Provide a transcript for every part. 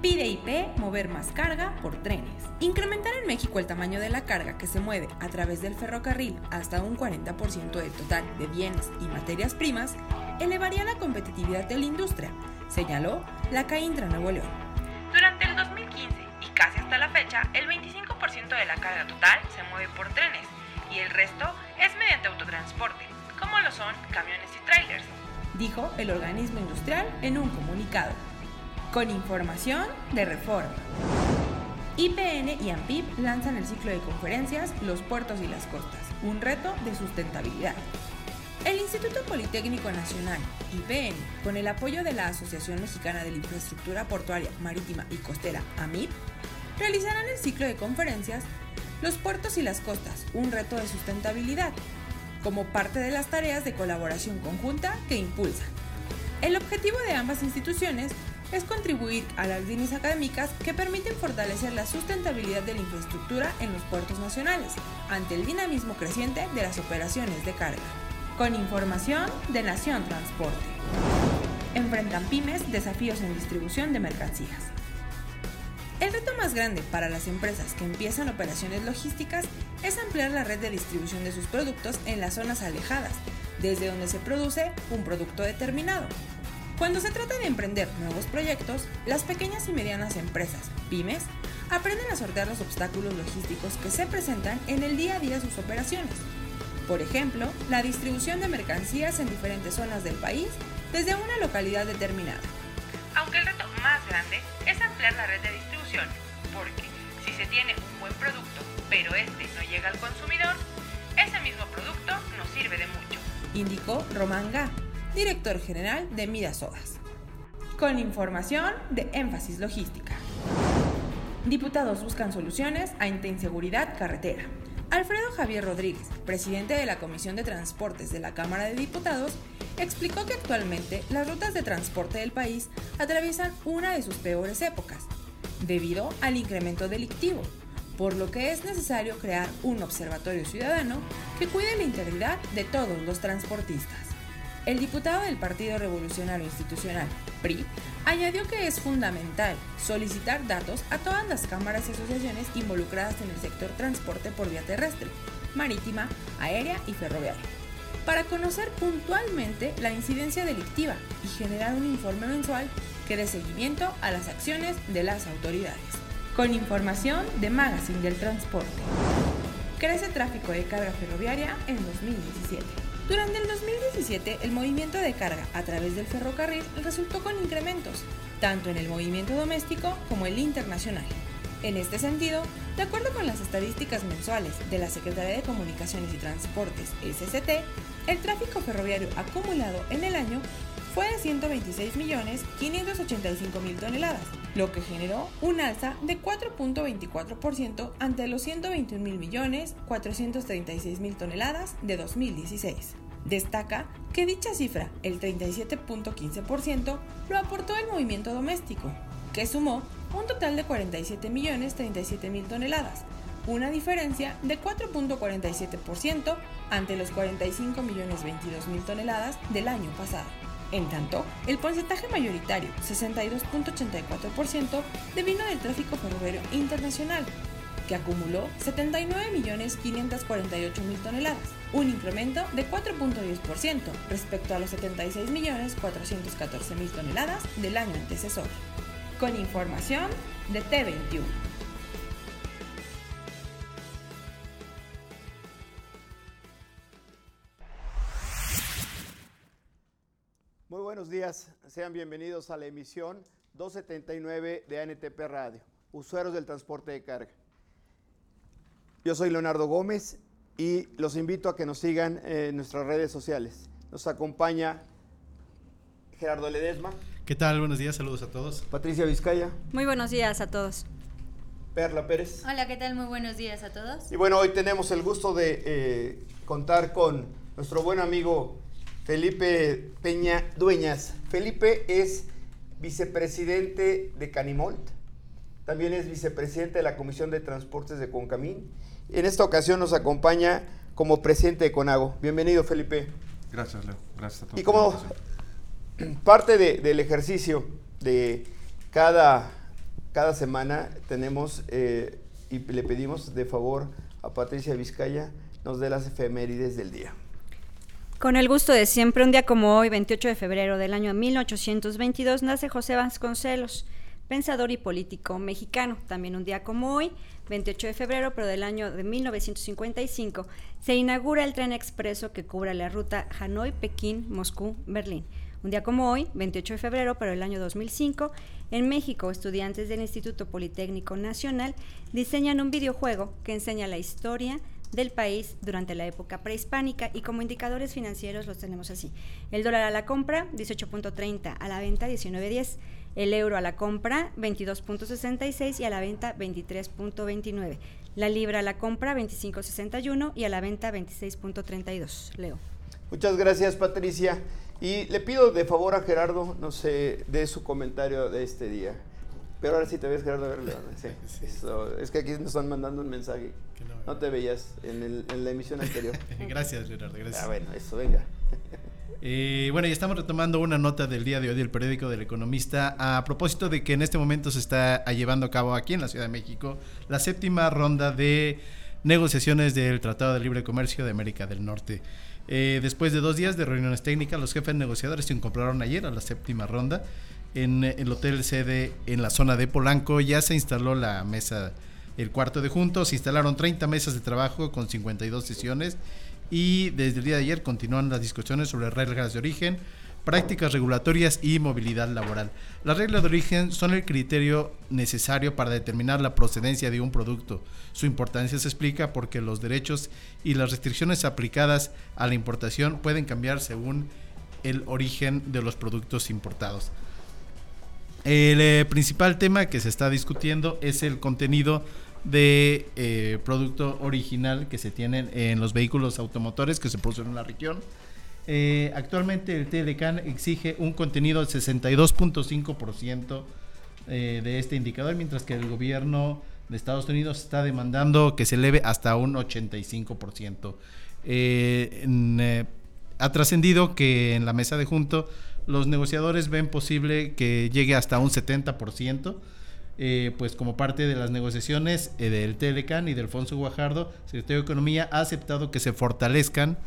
Pide IP mover más carga por trenes. Incrementar en México el tamaño de la carga que se mueve a través del ferrocarril hasta un 40% del total de bienes y materias primas elevaría la competitividad de la industria, señaló la CAINTRA Nuevo León. Durante el 2015 y casi hasta la fecha, el 25% de la carga total se mueve por trenes y el resto es mediante autotransporte, como lo son camiones y trailers, dijo el organismo industrial en un comunicado con información de reforma. IPN y AMPIP lanzan el ciclo de conferencias Los puertos y las costas, un reto de sustentabilidad. El Instituto Politécnico Nacional, IPN, con el apoyo de la Asociación Mexicana de la Infraestructura Portuaria, Marítima y Costera, AMIP, realizarán el ciclo de conferencias Los puertos y las costas, un reto de sustentabilidad, como parte de las tareas de colaboración conjunta que impulsan. El objetivo de ambas instituciones es contribuir a las líneas académicas que permiten fortalecer la sustentabilidad de la infraestructura en los puertos nacionales, ante el dinamismo creciente de las operaciones de carga. Con información de Nación Transporte. Enfrentan pymes desafíos en distribución de mercancías. El reto más grande para las empresas que empiezan operaciones logísticas es ampliar la red de distribución de sus productos en las zonas alejadas, desde donde se produce un producto determinado, cuando se trata de emprender nuevos proyectos, las pequeñas y medianas empresas, pymes, aprenden a sortear los obstáculos logísticos que se presentan en el día a día de sus operaciones. Por ejemplo, la distribución de mercancías en diferentes zonas del país desde una localidad determinada. Aunque el reto más grande es ampliar la red de distribución, porque si se tiene un buen producto, pero este no llega al consumidor, ese mismo producto no sirve de mucho, indicó Román Gá, director general de Midasodas. Con información de énfasis logística. Diputados buscan soluciones a inseguridad carretera. Alfredo Javier Rodríguez, presidente de la Comisión de Transportes de la Cámara de Diputados, explicó que actualmente las rutas de transporte del país atraviesan una de sus peores épocas, debido al incremento delictivo, por lo que es necesario crear un observatorio ciudadano que cuide la integridad de todos los transportistas. El diputado del Partido Revolucionario Institucional, PRI, añadió que es fundamental solicitar datos a todas las cámaras y asociaciones involucradas en el sector transporte por vía terrestre, marítima, aérea y ferroviaria, para conocer puntualmente la incidencia delictiva y generar un informe mensual que dé seguimiento a las acciones de las autoridades. Con información de Magazine del Transporte. Crece tráfico de carga ferroviaria en 2017. Durante el 2017, el movimiento de carga a través del ferrocarril resultó con incrementos, tanto en el movimiento doméstico como el internacional. En este sentido, de acuerdo con las estadísticas mensuales de la Secretaría de Comunicaciones y Transportes, SCT, el tráfico ferroviario acumulado en el año fue de 126.585.000 toneladas, lo que generó un alza de 4.24% ante los 121.436.000 toneladas de 2016. Destaca que dicha cifra, el 37.15%, lo aportó el movimiento doméstico, que sumó un total de 47.037.000 toneladas, una diferencia de 4.47% ante los 45.022.000 toneladas del año pasado. En tanto, el porcentaje mayoritario, 62.84%, devino del tráfico ferroviario internacional, que acumuló 79.548.000 toneladas, un incremento de 4.10% respecto a los 76.414.000 toneladas del año antecesor. Con información de T21. Días. Sean bienvenidos a la emisión 279 de ANTP Radio, usuarios del transporte de carga. Yo soy Leonardo Gómez y los invito a que nos sigan en nuestras redes sociales. Nos acompaña Gerardo Ledesma. ¿Qué tal? Buenos días, saludos a todos. Patricia Vizcaya. Muy buenos días a todos. Perla Pérez. Hola, ¿qué tal? Muy buenos días a todos. Y bueno, hoy tenemos el gusto de eh, contar con nuestro buen amigo Felipe Peña Dueñas. Felipe es vicepresidente de Canimolt, también es vicepresidente de la Comisión de Transportes de Concamín. En esta ocasión nos acompaña como presidente de Conago. Bienvenido, Felipe. Gracias, Leo. Gracias a todos. Y como parte de, del ejercicio de cada, cada semana tenemos eh, y le pedimos de favor a Patricia Vizcaya nos dé las efemérides del día. Con el gusto de siempre, un día como hoy, 28 de febrero del año 1822, nace José Vasconcelos, pensador y político mexicano. También un día como hoy, 28 de febrero, pero del año de 1955, se inaugura el tren expreso que cubre la ruta Hanoi, Pekín, Moscú, Berlín. Un día como hoy, 28 de febrero, pero del año 2005, en México, estudiantes del Instituto Politécnico Nacional diseñan un videojuego que enseña la historia del país durante la época prehispánica y como indicadores financieros los tenemos así. El dólar a la compra 18.30, a la venta 19.10. El euro a la compra 22.66 y a la venta 23.29. La libra a la compra 25.61 y a la venta 26.32. Leo. Muchas gracias Patricia. Y le pido de favor a Gerardo, no sé, de su comentario de este día. Pero ahora sí te ves, Gerardo. A ver, sí, eso, es que aquí nos están mandando un mensaje. No, no te veías en, el, en, la emisión anterior. gracias, Leonardo. Gracias. Ah, bueno, eso, venga. Eh, bueno, y estamos retomando una nota del día de hoy del periódico del Economista a propósito de que en este momento se está llevando a cabo aquí en la Ciudad de México la séptima ronda de negociaciones del Tratado de Libre Comercio de América del Norte. Eh, después de dos días de reuniones técnicas, los jefes negociadores se incorporaron ayer a la séptima ronda. En el hotel sede en la zona de Polanco ya se instaló la mesa, el cuarto de juntos, se instalaron 30 mesas de trabajo con 52 sesiones y desde el día de ayer continúan las discusiones sobre reglas de origen, prácticas regulatorias y movilidad laboral. Las reglas de origen son el criterio necesario para determinar la procedencia de un producto. Su importancia se explica porque los derechos y las restricciones aplicadas a la importación pueden cambiar según el origen de los productos importados. El eh, principal tema que se está discutiendo es el contenido de eh, producto original que se tienen en los vehículos automotores que se producen en la región. Eh, actualmente el TLCAN exige un contenido del 62.5% eh, de este indicador, mientras que el gobierno de Estados Unidos está demandando que se eleve hasta un 85%. Eh, en, eh, ha trascendido que en la mesa de junto los negociadores ven posible que llegue hasta un 70%. Eh, pues como parte de las negociaciones eh, del Telecan y del Alfonso Guajardo, secretario de Economía ha aceptado que se fortalezcan,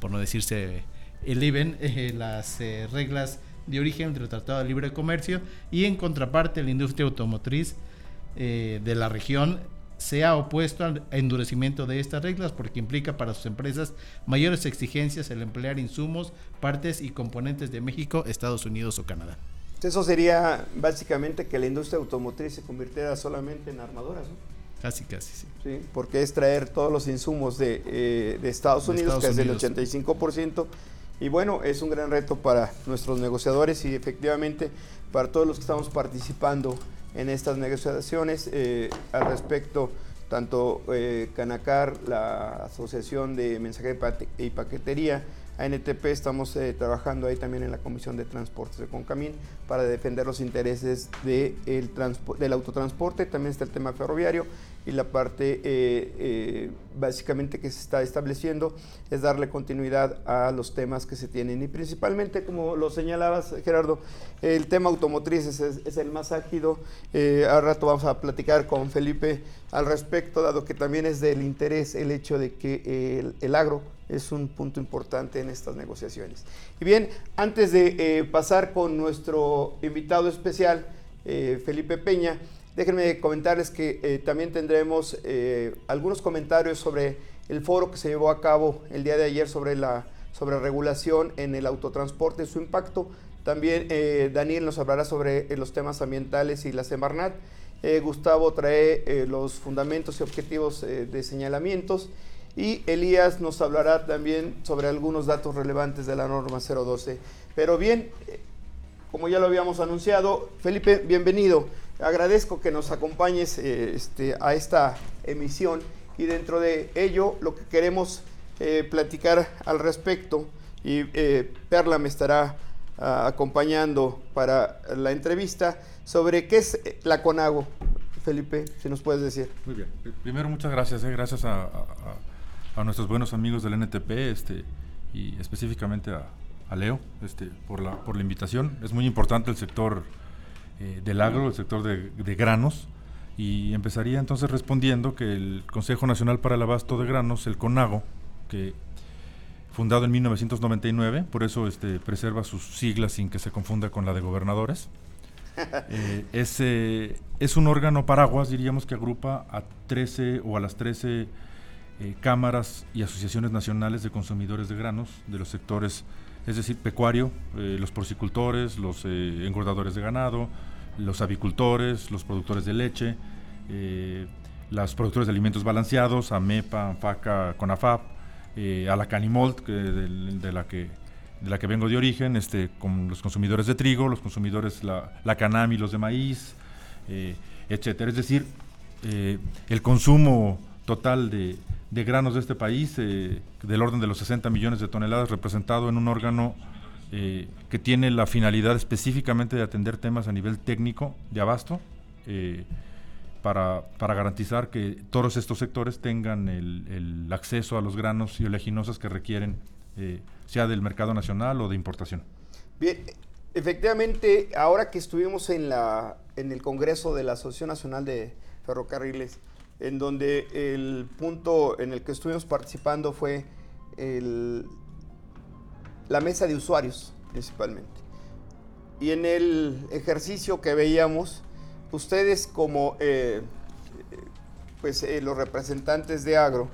por no decirse eleven, eh, las reglas de origen del Tratado de Libre Comercio y en contraparte la industria automotriz de la región se ha opuesto al endurecimiento de estas reglas porque implica para sus empresas mayores exigencias el emplear insumos, partes y componentes de México, Estados Unidos o Canadá. Eso sería básicamente que la industria automotriz se convirtiera solamente en armadoras, ¿no? Casi, casi, sí. sí. Porque es traer todos los insumos de, eh, de Estados Unidos, de Estados que Unidos. es el 85%. Y bueno, es un gran reto para nuestros negociadores y efectivamente para todos los que estamos participando en estas negociaciones eh, al respecto tanto eh, Canacar, la Asociación de Mensajería y Paquetería, ANTP, estamos eh, trabajando ahí también en la Comisión de Transportes de Concamín para defender los intereses de el del autotransporte, también está el tema ferroviario y la parte eh, eh, básicamente que se está estableciendo es darle continuidad a los temas que se tienen. Y principalmente como lo señalabas Gerardo, el tema automotriz es, es el más ágido, eh, al rato vamos a platicar con Felipe al respecto, dado que también es del interés el hecho de que el, el agro es un punto importante en estas negociaciones. Y bien, antes de eh, pasar con nuestro invitado especial, eh, Felipe Peña, Déjenme comentarles que eh, también tendremos algunos comentarios sobre el foro que se llevó a cabo el día de ayer sobre la sobre regulación en el autotransporte, su impacto También Daniel nos hablará sobre los temas ambientales y la Semarnat. Gustavo trae los fundamentos y objetivos de señalamientos. Y Elías nos hablará también sobre algunos datos relevantes de la norma 012. Pero bien, como ya lo habíamos anunciado, Felipe, bienvenido. Agradezco que nos acompañes este, a esta emisión y dentro de ello lo que queremos platicar al respecto y Perla me estará acompañando para la entrevista sobre qué es la CONAGO. Felipe, si nos puedes decir. Muy bien. Primero, muchas gracias. Eh, gracias a, nuestros buenos amigos del NTP este, y específicamente a, Leo este, por, la, por la invitación. Es muy importante el sector eh, del agro, el sector de, de granos. Y empezaría entonces respondiendo que el Consejo Nacional para el Abasto de Granos, el CONAGO, que fundado en 1999, por eso este, preserva sus siglas sin que se confunda con la de gobernadores. Eh, es, es, un órgano paraguas, diríamos, que agrupa a 13 o a las 13 eh, cámaras y asociaciones nacionales de consumidores de granos de los sectores, es decir, pecuario, eh, los porcicultores, los engordadores de ganado, los avicultores, los productores de leche, los productores de alimentos balanceados, AMEPA, ANFACA, CONAFAP, eh, a la Canimold, que de, la que de la que vengo de origen, este, con los consumidores de trigo, los consumidores, la, la canami, los de maíz, eh, etcétera. Es decir, eh, el consumo total de, de, granos de este país, del orden de los 60 millones de toneladas, representado en un órgano que tiene la finalidad específicamente de atender temas a nivel técnico de abasto para, para, garantizar que todos estos sectores tengan el, el acceso a los granos y oleaginosas que requieren, eh, sea del mercado nacional o de importación. Bien, efectivamente, ahora que estuvimos en, la, en el Congreso de la Asociación Nacional de Ferrocarriles, en donde el punto en el que estuvimos participando fue el, la mesa de usuarios, principalmente. Y en el ejercicio que veíamos, ustedes como eh, pues, eh, los representantes de Agro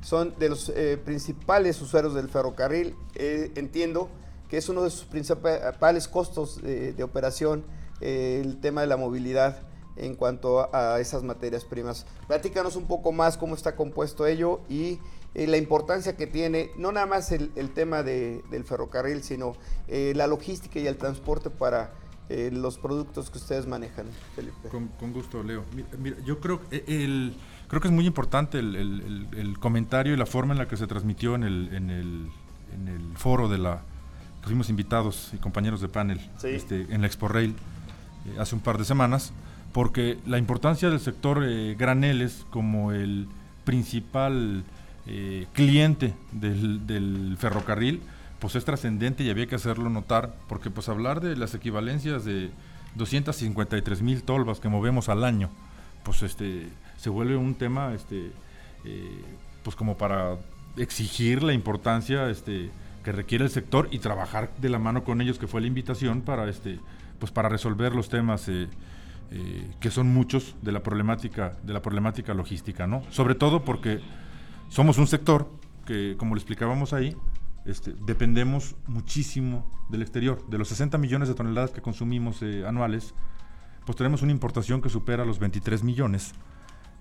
son de los eh, principales usuarios del ferrocarril. entiendo que es uno de sus principales costos de, operación el tema de la movilidad en cuanto a, esas materias primas. Platícanos un poco más cómo está compuesto ello y la importancia que tiene, no nada más el, tema del ferrocarril, sino la logística y el transporte para eh, los productos que ustedes manejan, Felipe. Con, gusto, Leo. Mira, yo creo, eh, el, creo que es muy importante el, comentario y la forma en la que se transmitió en el, en el, en el foro de la que fuimos invitados y compañeros de panel este, en la Expo Rail eh, hace un par de semanas, porque la importancia del sector graneles como el principal cliente del, del ferrocarril, pues es trascendente y había que hacerlo notar, porque pues hablar de las equivalencias de 253 mil tolvas que movemos al año, pues este se vuelve un tema este eh, pues como para exigir la importancia este que requiere el sector y trabajar de la mano con ellos que fue la invitación para este pues para resolver los temas eh, eh, que son muchos de la problemática de la problemática logística no sobre todo porque somos un sector que como lo explicábamos ahí este, dependemos muchísimo del exterior. De los 60 millones de toneladas que consumimos eh, anuales, pues tenemos una importación que supera los 23 millones,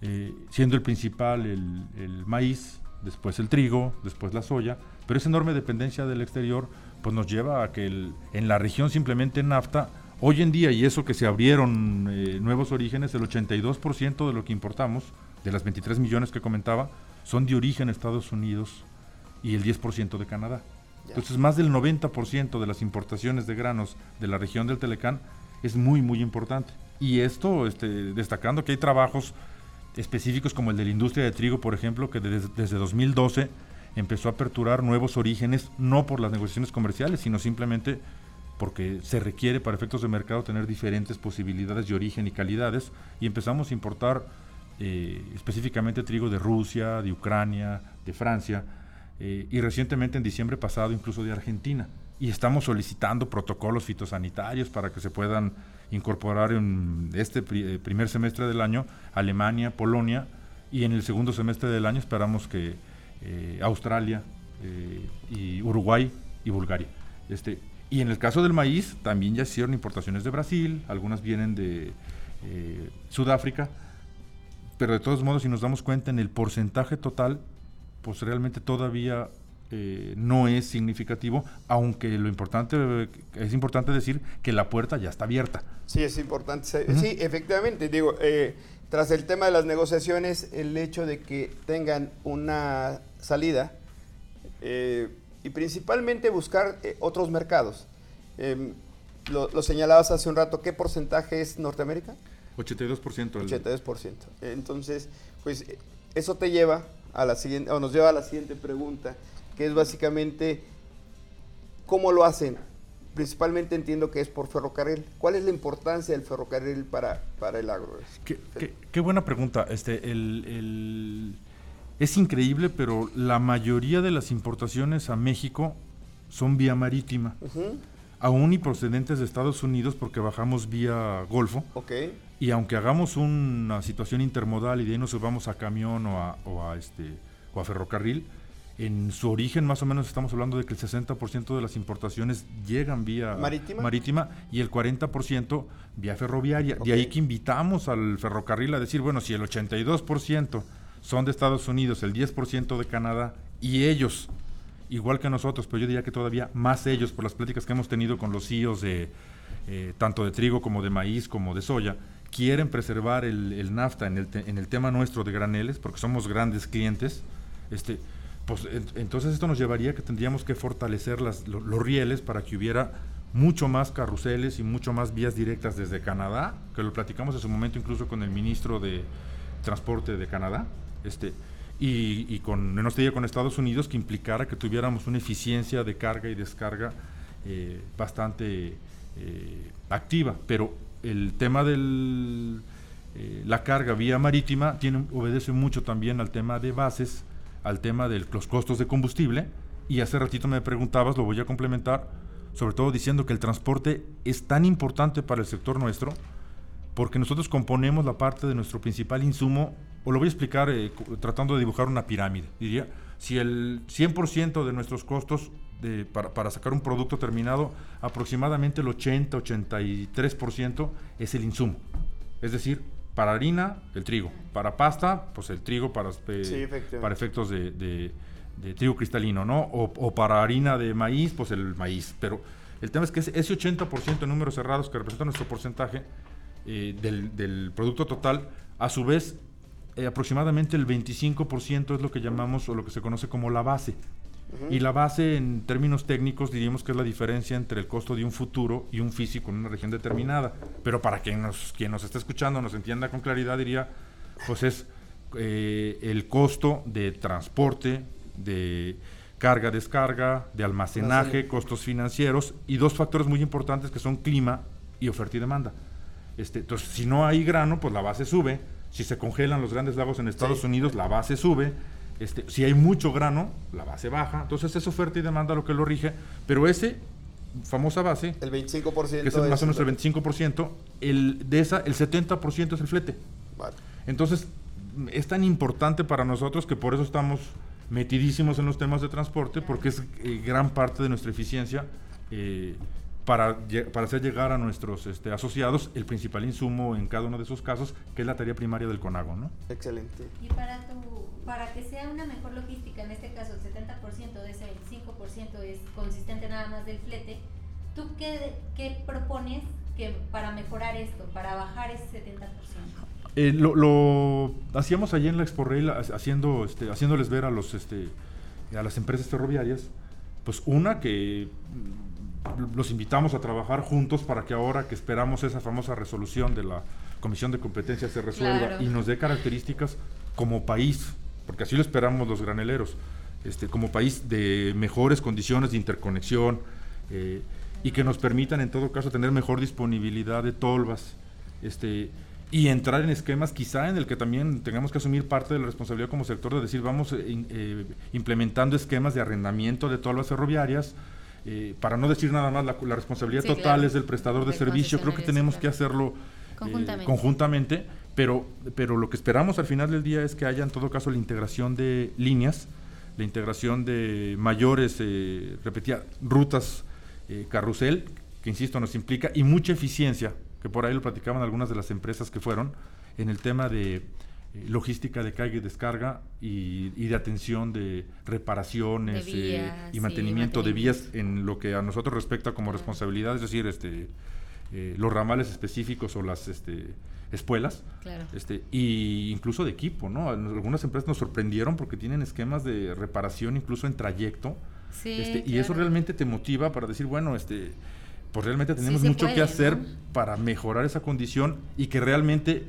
eh, siendo el principal el, maíz, después el trigo, después la soya, pero esa enorme dependencia del exterior pues nos lleva a que en la región simplemente NAFTA, hoy en día, y eso que se abrieron eh, nuevos orígenes, el 82% de lo que importamos, de las 23 millones que comentaba, son de origen Estados Unidos y el 10% de Canadá. Entonces, más del 90% de las importaciones de granos de la región del Telecán es muy, muy importante. Y esto, este, destacando que hay trabajos específicos como el de la industria de trigo, por ejemplo, que desde, desde 2012 empezó a aperturar nuevos orígenes, no por las negociaciones comerciales, sino simplemente porque se requiere para efectos de mercado tener diferentes posibilidades de origen y calidades, y empezamos a importar eh, específicamente trigo de Rusia, de Ucrania, de Francia, eh, y recientemente en diciembre pasado incluso de Argentina. Y estamos solicitando protocolos fitosanitarios para que se puedan incorporar en este eh, primer semestre del año Alemania, Polonia y en el segundo semestre del año esperamos que Australia Uruguay y Bulgaria. Este, Y en el caso del maíz, también ya hicieron importaciones de Brasil, algunas vienen de eh, Sudáfrica, pero de todos modos, si nos damos cuenta en el porcentaje total, pues realmente todavía eh, no es significativo, aunque lo importante es importante decir que la puerta ya está abierta. Sí, es importante. Sí, efectivamente, digo, eh, tras el tema de las negociaciones, el hecho de que tengan una salida eh, y principalmente buscar otros mercados. Em, lo, lo, señalabas hace un rato, ¿qué porcentaje es Norteamérica? 82%. 82%. Entonces, pues eso te lleva a la siguiente, o nos lleva a la siguiente pregunta que es básicamente cómo lo hacen. Principalmente entiendo que es por ferrocarril. ¿Cuál es la importancia del ferrocarril para, para el agro? Qué, buena pregunta. Este, el, es increíble, pero la mayoría de las importaciones a México son vía marítima. Aún y procedentes de Estados Unidos porque bajamos vía Golfo. Okay. Y aunque hagamos una situación intermodal y de ahí nos subamos a camión o a, o a este, o a ferrocarril, en su origen más o menos estamos hablando de que el 60% de las importaciones llegan vía marítima, y el 40% vía ferroviaria. De ahí que invitamos al ferrocarril a decir, bueno, si el 82% son de Estados Unidos, el 10% de Canadá y ellos, igual que nosotros, pero yo diría que todavía más ellos por las pláticas que hemos tenido con los CEOs de eh, tanto de trigo como de maíz como de soya, quieren preservar el, NAFTA en el, tema nuestro de graneles, porque somos grandes clientes, este, pues entonces esto nos llevaría a que tendríamos que fortalecer las, los rieles para que hubiera mucho más carruseles y mucho más vías directas desde Canadá, que lo platicamos en su momento incluso con el ministro de Transporte de Canadá, este, y, y con, no estoy con Estados Unidos, que implicara que tuviéramos una eficiencia de carga y descarga eh, bastante eh, activa. Pero el tema de eh, la carga vía marítima obedece mucho también al tema de bases, al tema de los costos de combustible y hace ratito me preguntabas, lo voy a complementar, sobre todo diciendo que el transporte es tan importante para el sector nuestro porque nosotros componemos la parte de nuestro principal insumo, o lo voy a explicar eh, tratando de dibujar una pirámide, diría, si el 100% de nuestros costos de, para, para, sacar un producto terminado, aproximadamente el 80-83% es el insumo, es decir, para harina, el trigo. Para pasta, pues el trigo para, para efectos de, trigo cristalino, ¿no? O, para harina de maíz, pues el maíz. Pero el tema es que ese 80% de números cerrados que representa nuestro porcentaje eh, del, producto total, a su vez, eh, aproximadamente el 25% es lo que llamamos o lo que se conoce como la base. Y la base en términos técnicos diríamos que es la diferencia entre el costo de un futuro y un físico en una región determinada. Pero para quien nos, quien nos esté escuchando nos entienda con claridad diría, pues es eh, el costo de transporte, de carga, descarga, de almacenaje, costos financieros y dos factores muy importantes que son clima y oferta y demanda. Este, entonces, si no hay grano, pues la base sube. Si se congelan los grandes lagos en Estados Unidos, la base sube este, si hay mucho grano, la base baja, entonces es oferta y demanda lo que lo rige, pero ese famosa base, el 25%, que es más o menos el 25%, el, de esa el 70% es el flete. Entonces, es tan importante para nosotros que por eso estamos metidísimos en los temas de transporte, porque es eh, gran parte de nuestra eficiencia eh, para, para hacer llegar a nuestros este, asociados el principal insumo en cada uno de esos casos, que es la tarea primaria del CONAGO. ¿no? Excelente. Y para, tu, para que sea una mejor logística, en este caso el 70% de ese 25% es consistente nada más del flete, ¿tú qué, qué propones que para mejorar esto, para bajar ese 70%? Eh, lo, lo, hacíamos allí en la Expo Rail, haciendo, este, haciéndoles ver a los este, a las empresas ferroviarias, pues una que los invitamos a trabajar juntos para que ahora que esperamos esa famosa resolución de la Comisión de Competencia se resuelva y nos dé características como país, porque así lo esperamos los graneleros, este, como país de mejores condiciones de interconexión eh, y que nos permitan en todo caso tener mejor disponibilidad de tolvas. Este, y entrar en esquemas quizá en el que también tengamos que asumir parte de la responsabilidad como sector de decir vamos eh, eh, implementando esquemas de arrendamiento de tolvas ferroviarias, eh, para no decir nada más, la, responsabilidad total es del prestador de servicio, creo que tenemos que hacerlo eh, conjuntamente. pero, pero lo que esperamos al final del día es que haya en todo caso la integración de líneas, la integración de mayores, eh, repetía, rutas eh, carrusel, que insisto, nos implica, y mucha eficiencia, que por ahí lo platicaban algunas de las empresas que fueron, en el tema de logística de carga y descarga y, de atención de reparaciones eh, y mantenimiento de vías en lo que a nosotros respecta como responsabilidad, es decir, este, eh, los ramales específicos o las este, espuelas, este, y incluso de equipo, ¿no? Algunas empresas nos sorprendieron porque tienen esquemas de reparación incluso en trayecto, este, y eso realmente te motiva para decir, bueno, este, pues realmente tenemos mucho que hacer para mejorar esa condición y que realmente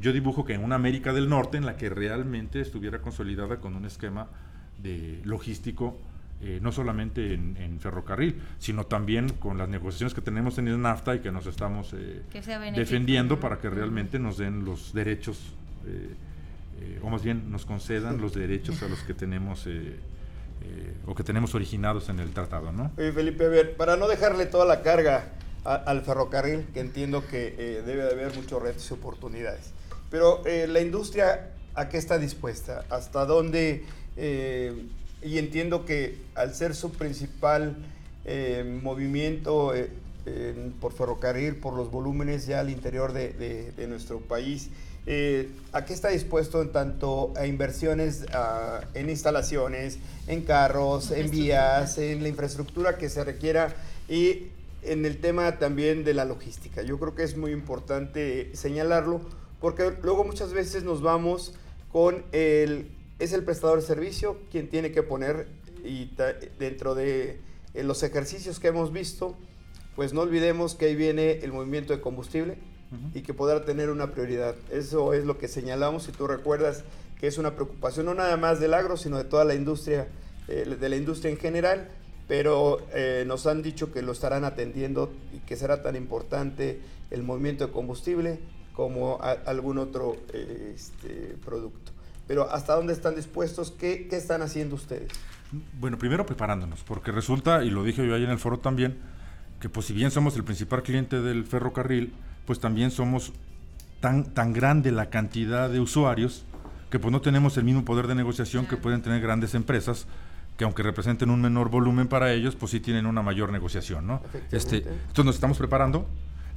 yo dibujo que en una América del Norte en la que realmente estuviera consolidada con un esquema de logístico, eh, no solamente en, ferrocarril, sino también con las negociaciones que tenemos en el NAFTA y que nos estamos eh, defendiendo para que realmente nos den los derechos, eh, o más bien nos concedan los derechos a los que tenemos o que tenemos originados en el tratado, ¿no? Felipe, a ver, para no dejarle toda la carga al ferrocarril, que entiendo que debe de haber muchos retos y oportunidades. Pero eh, la industria, ¿a qué está dispuesta? ¿Hasta dónde? Eh, y entiendo que al ser su principal eh, movimiento por ferrocarril, por los volúmenes ya al interior de, nuestro país, ¿a qué está dispuesto en tanto a inversiones en instalaciones, en carros, en vías, en la infraestructura que se requiera y en el tema también de la logística? Yo creo que es muy importante señalarlo porque luego muchas veces nos vamos con el, es el prestador de servicio quien tiene que poner y dentro de los ejercicios que hemos visto, pues no olvidemos que ahí viene el movimiento de combustible y que podrá tener una prioridad. Eso es lo que señalamos, si tú recuerdas que es una preocupación no nada más del agro, sino de toda la industria, eh, de la industria en general, pero eh, nos han dicho que lo estarán atendiendo y que será tan importante el movimiento de combustible como algún otro este, producto. Pero ¿hasta dónde están dispuestos? ¿Qué, ¿Qué, están haciendo ustedes? Bueno, primero preparándonos, porque resulta, y lo dije yo ayer en el foro también, que pues si bien somos el principal cliente del ferrocarril, pues también somos tan, tan grande la cantidad de usuarios que pues no tenemos el mismo poder de negociación que pueden tener grandes empresas que aunque representen un menor volumen para ellos, pues sí tienen una mayor negociación, ¿no? Este, entonces nos estamos preparando,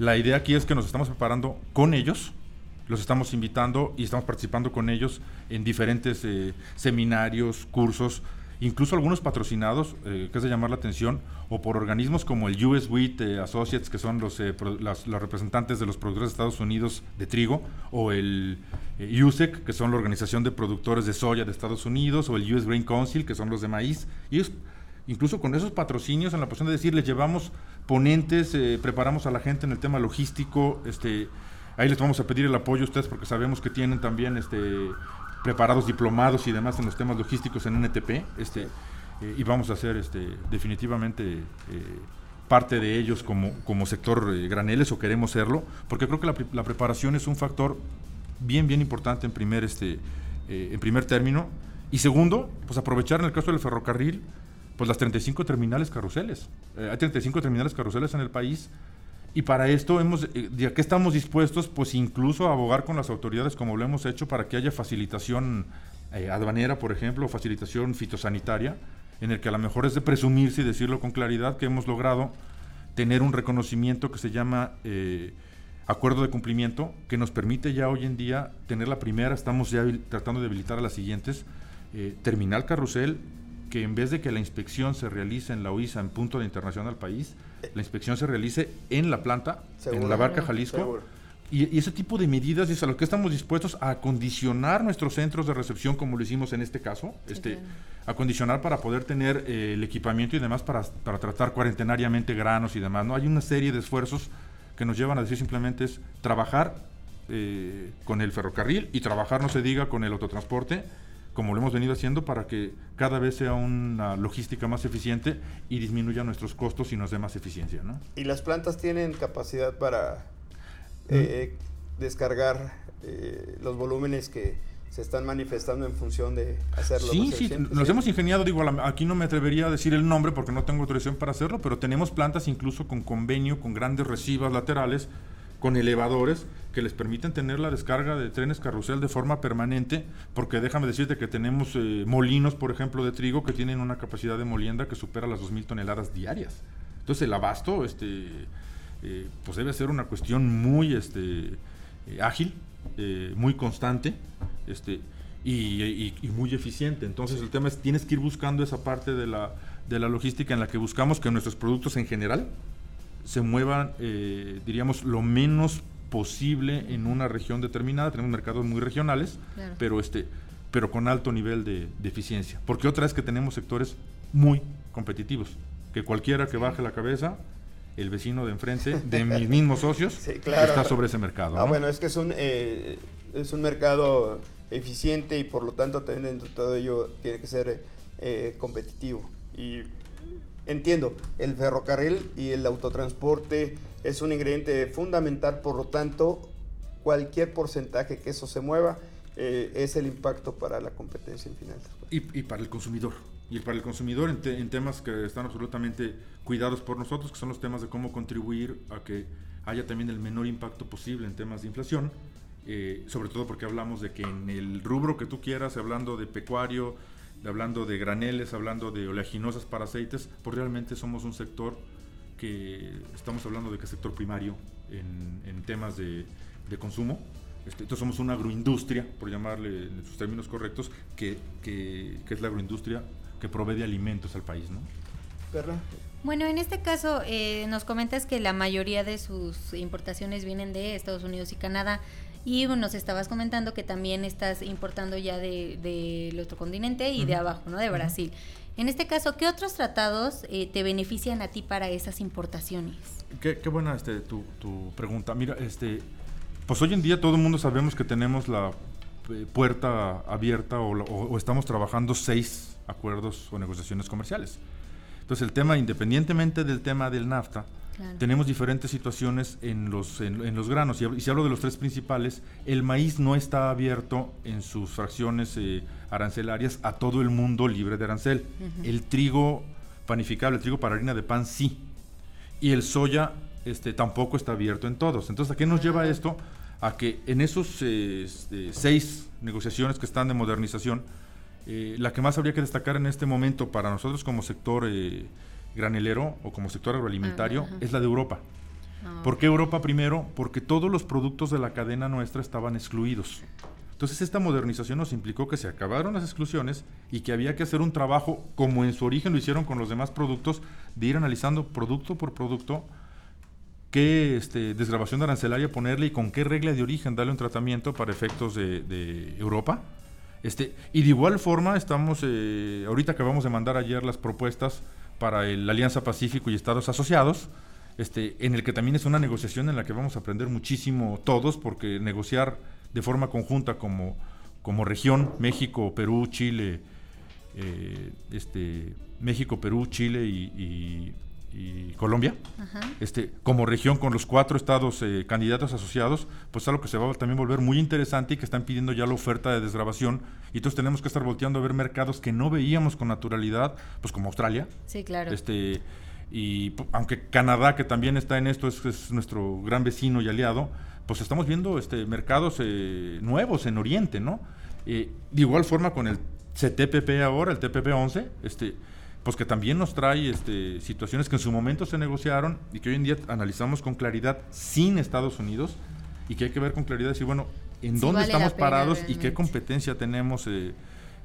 la idea aquí es que nos estamos preparando con ellos, los estamos invitando y estamos participando con ellos en diferentes eh, seminarios, cursos, incluso algunos patrocinados, eh, que es de llamar la atención, o por organismos como el US Wheat eh, Associates, que son los, los, representantes de los productores de Estados Unidos de trigo, o el USEC, que son la organización de productores de soya de Estados Unidos, o el US Grain Council, que son los de maíz. Y incluso con esos patrocinios en la posición de decir, les llevamos ponentes, eh, preparamos a la gente en el tema logístico, este, ahí les vamos a pedir el apoyo a ustedes porque sabemos que tienen también este, preparados diplomados y demás en los temas logísticos en NTP, este, eh, y vamos a hacer este, definitivamente eh, parte de ellos como, como sector graneles o queremos serlo, porque creo que la, la, preparación es un factor bien, bien importante en primer, este, en primer término, y segundo, pues aprovechar en el caso del ferrocarril, pues las 35 terminales carruseles. Eh, hay 35 terminales carruseles en el país y para esto hemos, eh, ya que estamos dispuestos, pues incluso a abogar con las autoridades como lo hemos hecho para que haya facilitación eh, aduanera, por ejemplo, facilitación fitosanitaria, en el que a lo mejor es de presumirse y decirlo con claridad que hemos logrado tener un reconocimiento que se llama acuerdo de cumplimiento, que nos permite ya hoy en día tener la primera, estamos ya tratando de habilitar a las siguientes, terminal carrusel que en vez de que la inspección se realice en la UISA en punto de internación al país, la inspección se realice en la planta, en la barca Jalisco. Y, ese tipo de medidas es a lo que estamos dispuestos a acondicionar nuestros centros de recepción, como lo hicimos en este caso, este, acondicionar para poder tener eh, el equipamiento y demás para, para, tratar cuarentenariamente granos y demás. ¿no? Hay una serie de esfuerzos que nos llevan a decir simplemente es trabajar eh, con el ferrocarril y trabajar, no se diga, con el autotransporte como lo hemos venido haciendo, para que cada vez sea una logística más eficiente y disminuya nuestros costos y nos dé más eficiencia. ¿no? ¿Y las plantas tienen capacidad para eh, mm. descargar eh, los volúmenes que se están manifestando en función de hacerlo? Sí, sí, nos hemos ingeniado, digo, aquí no me atrevería a decir el nombre porque no tengo autorización para hacerlo, pero tenemos plantas incluso con convenio, con grandes recibas laterales, con elevadores que les permiten tener la descarga de trenes carrusel de forma permanente, porque déjame decirte que tenemos eh, molinos, por ejemplo, de trigo que tienen una capacidad de molienda que supera las 2.000 toneladas diarias. Entonces el abasto, este, eh, pues debe ser una cuestión muy este, eh, ágil, eh, muy constante, este, y, muy eficiente. Entonces el tema es, tienes que ir buscando esa parte de la, de la logística en la que buscamos que nuestros productos en general se muevan, diríamos, lo menos posible en una región determinada. Tenemos mercados muy regionales, pero este pero con alto nivel de, eficiencia. Porque otra es que tenemos sectores muy competitivos, que cualquiera que baje la cabeza, el vecino de enfrente, de mis mismos socios, está sobre ese mercado. Ah, bueno, es que es un, eh, es un mercado eficiente y por lo tanto también dentro de todo ello tiene que ser eh, competitivo. Y entiendo, el ferrocarril y el autotransporte es un ingrediente fundamental, por lo tanto, cualquier porcentaje que eso se mueva, eh, es el impacto para la competencia en final. Y, para el consumidor. Y para el consumidor en, temas que están absolutamente cuidados por nosotros, que son los temas de cómo contribuir a que haya también el menor impacto posible en temas de inflación, eh, sobre todo porque hablamos de que en el rubro que tú quieras, hablando de pecuario, hablando de graneles, hablando de oleaginosas para aceites, pues realmente somos un sector que estamos hablando de que es sector primario en, temas de, de consumo. Este, entonces somos una agroindustria, por llamarle en sus términos correctos, que, que, es la agroindustria que provee de alimentos al país, ¿no? Bueno, en este caso eh, nos comentas que la mayoría de sus importaciones vienen de Estados Unidos y Canadá y nos estabas comentando que también estás importando ya del de, otro continente y de abajo, ¿no? De Brasil. En este caso, ¿qué otros tratados eh, te benefician a ti para esas importaciones? Qué, qué buena este, tu, tu pregunta. Mira, este, pues hoy en día todo el mundo sabemos que tenemos la eh, puerta abierta o, estamos trabajando seis acuerdos o negociaciones comerciales. Entonces el tema, independientemente del tema del NAFTA, tenemos diferentes situaciones en los, en, los granos. Y, si hablo de los tres principales, el maíz no está abierto en sus fracciones eh, arancelarias a todo el mundo libre de arancel. El trigo panificable, el trigo para harina de pan sí. Y el soya este, tampoco está abierto en todos. Entonces, ¿a qué nos lleva esto? a que en esos este, seis negociaciones que están de modernización, eh, la que más habría que destacar en este momento para nosotros como sector eh, granelero o como sector agroalimentario es la de Europa. Ah. ¿Por qué Europa primero? Porque todos los productos de la cadena nuestra estaban excluidos. Entonces esta modernización nos implicó que se acabaron las exclusiones y que había que hacer un trabajo, como en su origen lo hicieron con los demás productos, de ir analizando producto por producto qué este, desgrabación arancelaria ponerle y con qué regla de origen darle un tratamiento para efectos de, Europa. Este, y de igual forma estamos, eh, ahorita acabamos de mandar ayer las propuestas para la Alianza Pacífico y Estados Asociados, este, en el que también es una negociación en la que vamos a aprender muchísimo todos, porque negociar de forma conjunta como, como región, México, Perú, Chile, eh, este, México, Perú, Chile y y Colombia, este, como región con los cuatro estados eh, candidatos asociados, pues es algo que se va a también volver muy interesante y que están pidiendo ya la oferta de desgrabación. Y entonces tenemos que estar volteando a ver mercados que no veíamos con naturalidad, pues como Australia. Sí, claro. Este, y aunque Canadá, que también está en esto, es, nuestro gran vecino y aliado, pues estamos viendo este, mercados eh, nuevos en Oriente, ¿no? Eh, de igual forma con el CTPP ahora, el TPP-11, este pues que también nos trae este, situaciones que en su momento se negociaron y que hoy en día analizamos con claridad sin Estados Unidos y que hay que ver con claridad decir, bueno, en dónde estamos parados y qué competencia tenemos eh,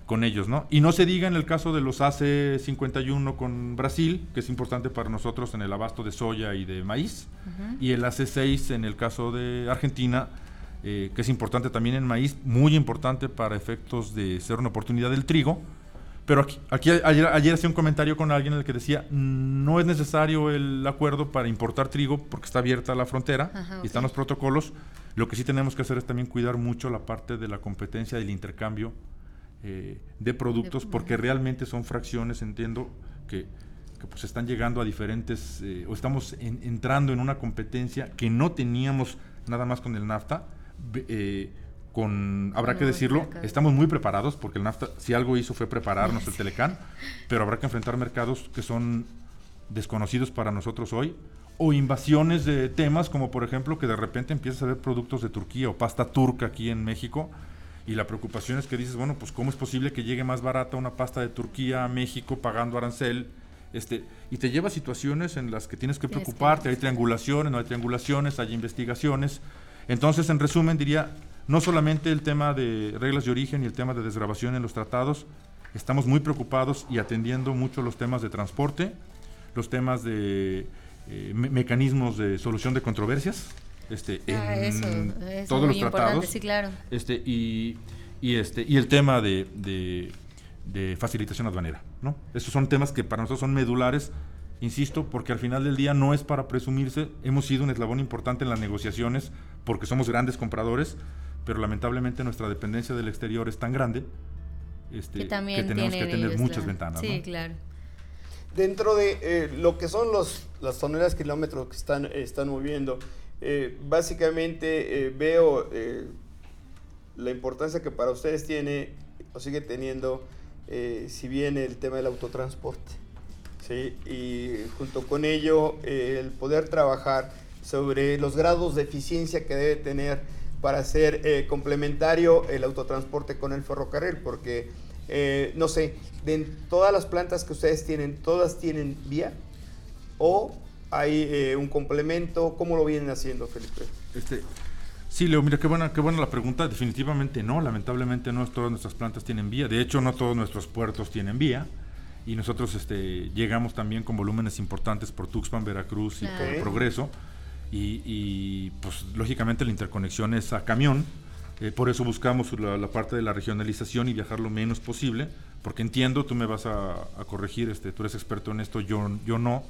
con ellos, ¿no? Y no se diga en el caso de los AC51 con Brasil, que es importante para nosotros en el abasto de soya y de maíz, y el AC6 en el caso de Argentina, eh, que es importante también en maíz, muy importante para efectos de ser una oportunidad del trigo, pero aquí, aquí ayer, ayer, hacía un comentario con alguien en el que decía, no es necesario el acuerdo para importar trigo porque está abierta la frontera y están los protocolos. Lo que sí tenemos que hacer es también cuidar mucho la parte de la competencia del intercambio eh, de productos porque realmente son fracciones, entiendo, que, que pues están llegando a diferentes, eh, o estamos entrando en una competencia que no teníamos nada más con el NAFTA. Eh, habrá que decirlo, estamos muy preparados porque el NAFTA, si algo hizo fue prepararnos el Telecán, pero habrá que enfrentar mercados que son desconocidos para nosotros hoy, o invasiones de temas como por ejemplo que de repente empiezas a ver productos de Turquía o pasta turca aquí en México, y la preocupación es que dices, bueno, pues cómo es posible que llegue más barata una pasta de Turquía a México pagando arancel, Este, y te lleva a situaciones en las que tienes que preocuparte, hay triangulaciones, no hay triangulaciones, hay investigaciones. Entonces, en resumen, diría, no solamente el tema de reglas de origen y el tema de desgrabación en los tratados, estamos muy preocupados y atendiendo mucho los temas de transporte, los temas de eh, mecanismos de solución de controversias, este, ah, en todos los tratados. Sí, claro. Este, y, y, este, y el tema de, de, facilitación aduanera. ¿no? Esos son temas que para nosotros son medulares, insisto, porque al final del día no es para presumirse. Hemos sido un eslabón importante en las negociaciones porque somos grandes compradores, pero lamentablemente nuestra dependencia del exterior es tan grande este, que, tenemos que tener muchas ventanas. Sí, claro. Dentro de eh, lo que son los, las toneladas kilómetros que están, están moviendo, eh, básicamente eh, veo la importancia que para ustedes tiene o sigue teniendo, si bien el tema del autotransporte. ¿sí? Y junto con ello, el poder trabajar sobre los grados de eficiencia que debe tener para hacer complementario el autotransporte con el ferrocarril, porque eh, no sé, de todas las plantas que ustedes tienen, ¿todas tienen vía? ¿O hay eh, un complemento? ¿Cómo lo vienen haciendo, Felipe? Este, sí, Leo, mira, qué buena, qué buena la pregunta. Definitivamente no, lamentablemente no todas nuestras plantas tienen vía. De hecho, no todos nuestros puertos tienen vía. Y nosotros este, llegamos también con volúmenes importantes por Tuxpan, Veracruz y por Progreso. Y, y, pues lógicamente la interconexión es a camión. Eh, por eso buscamos la, parte de la regionalización y viajar lo menos posible, porque entiendo, tú me vas a, corregir, este, tú eres experto en esto, yo, yo no,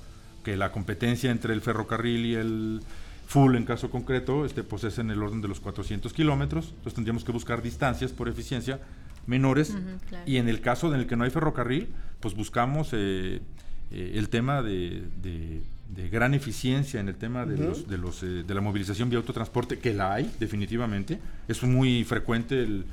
que la competencia entre el ferrocarril y el full en caso concreto, este, pues es en el orden de los 400 kilómetros, entonces tendríamos que buscar distancias por eficiencia menores, y en el caso en el que no hay ferrocarril, pues buscamos eh, eh, el tema de de gran eficiencia en el tema de, los, de, los, eh, de la movilización vía autotransporte, que la hay definitivamente. Es muy frecuente el,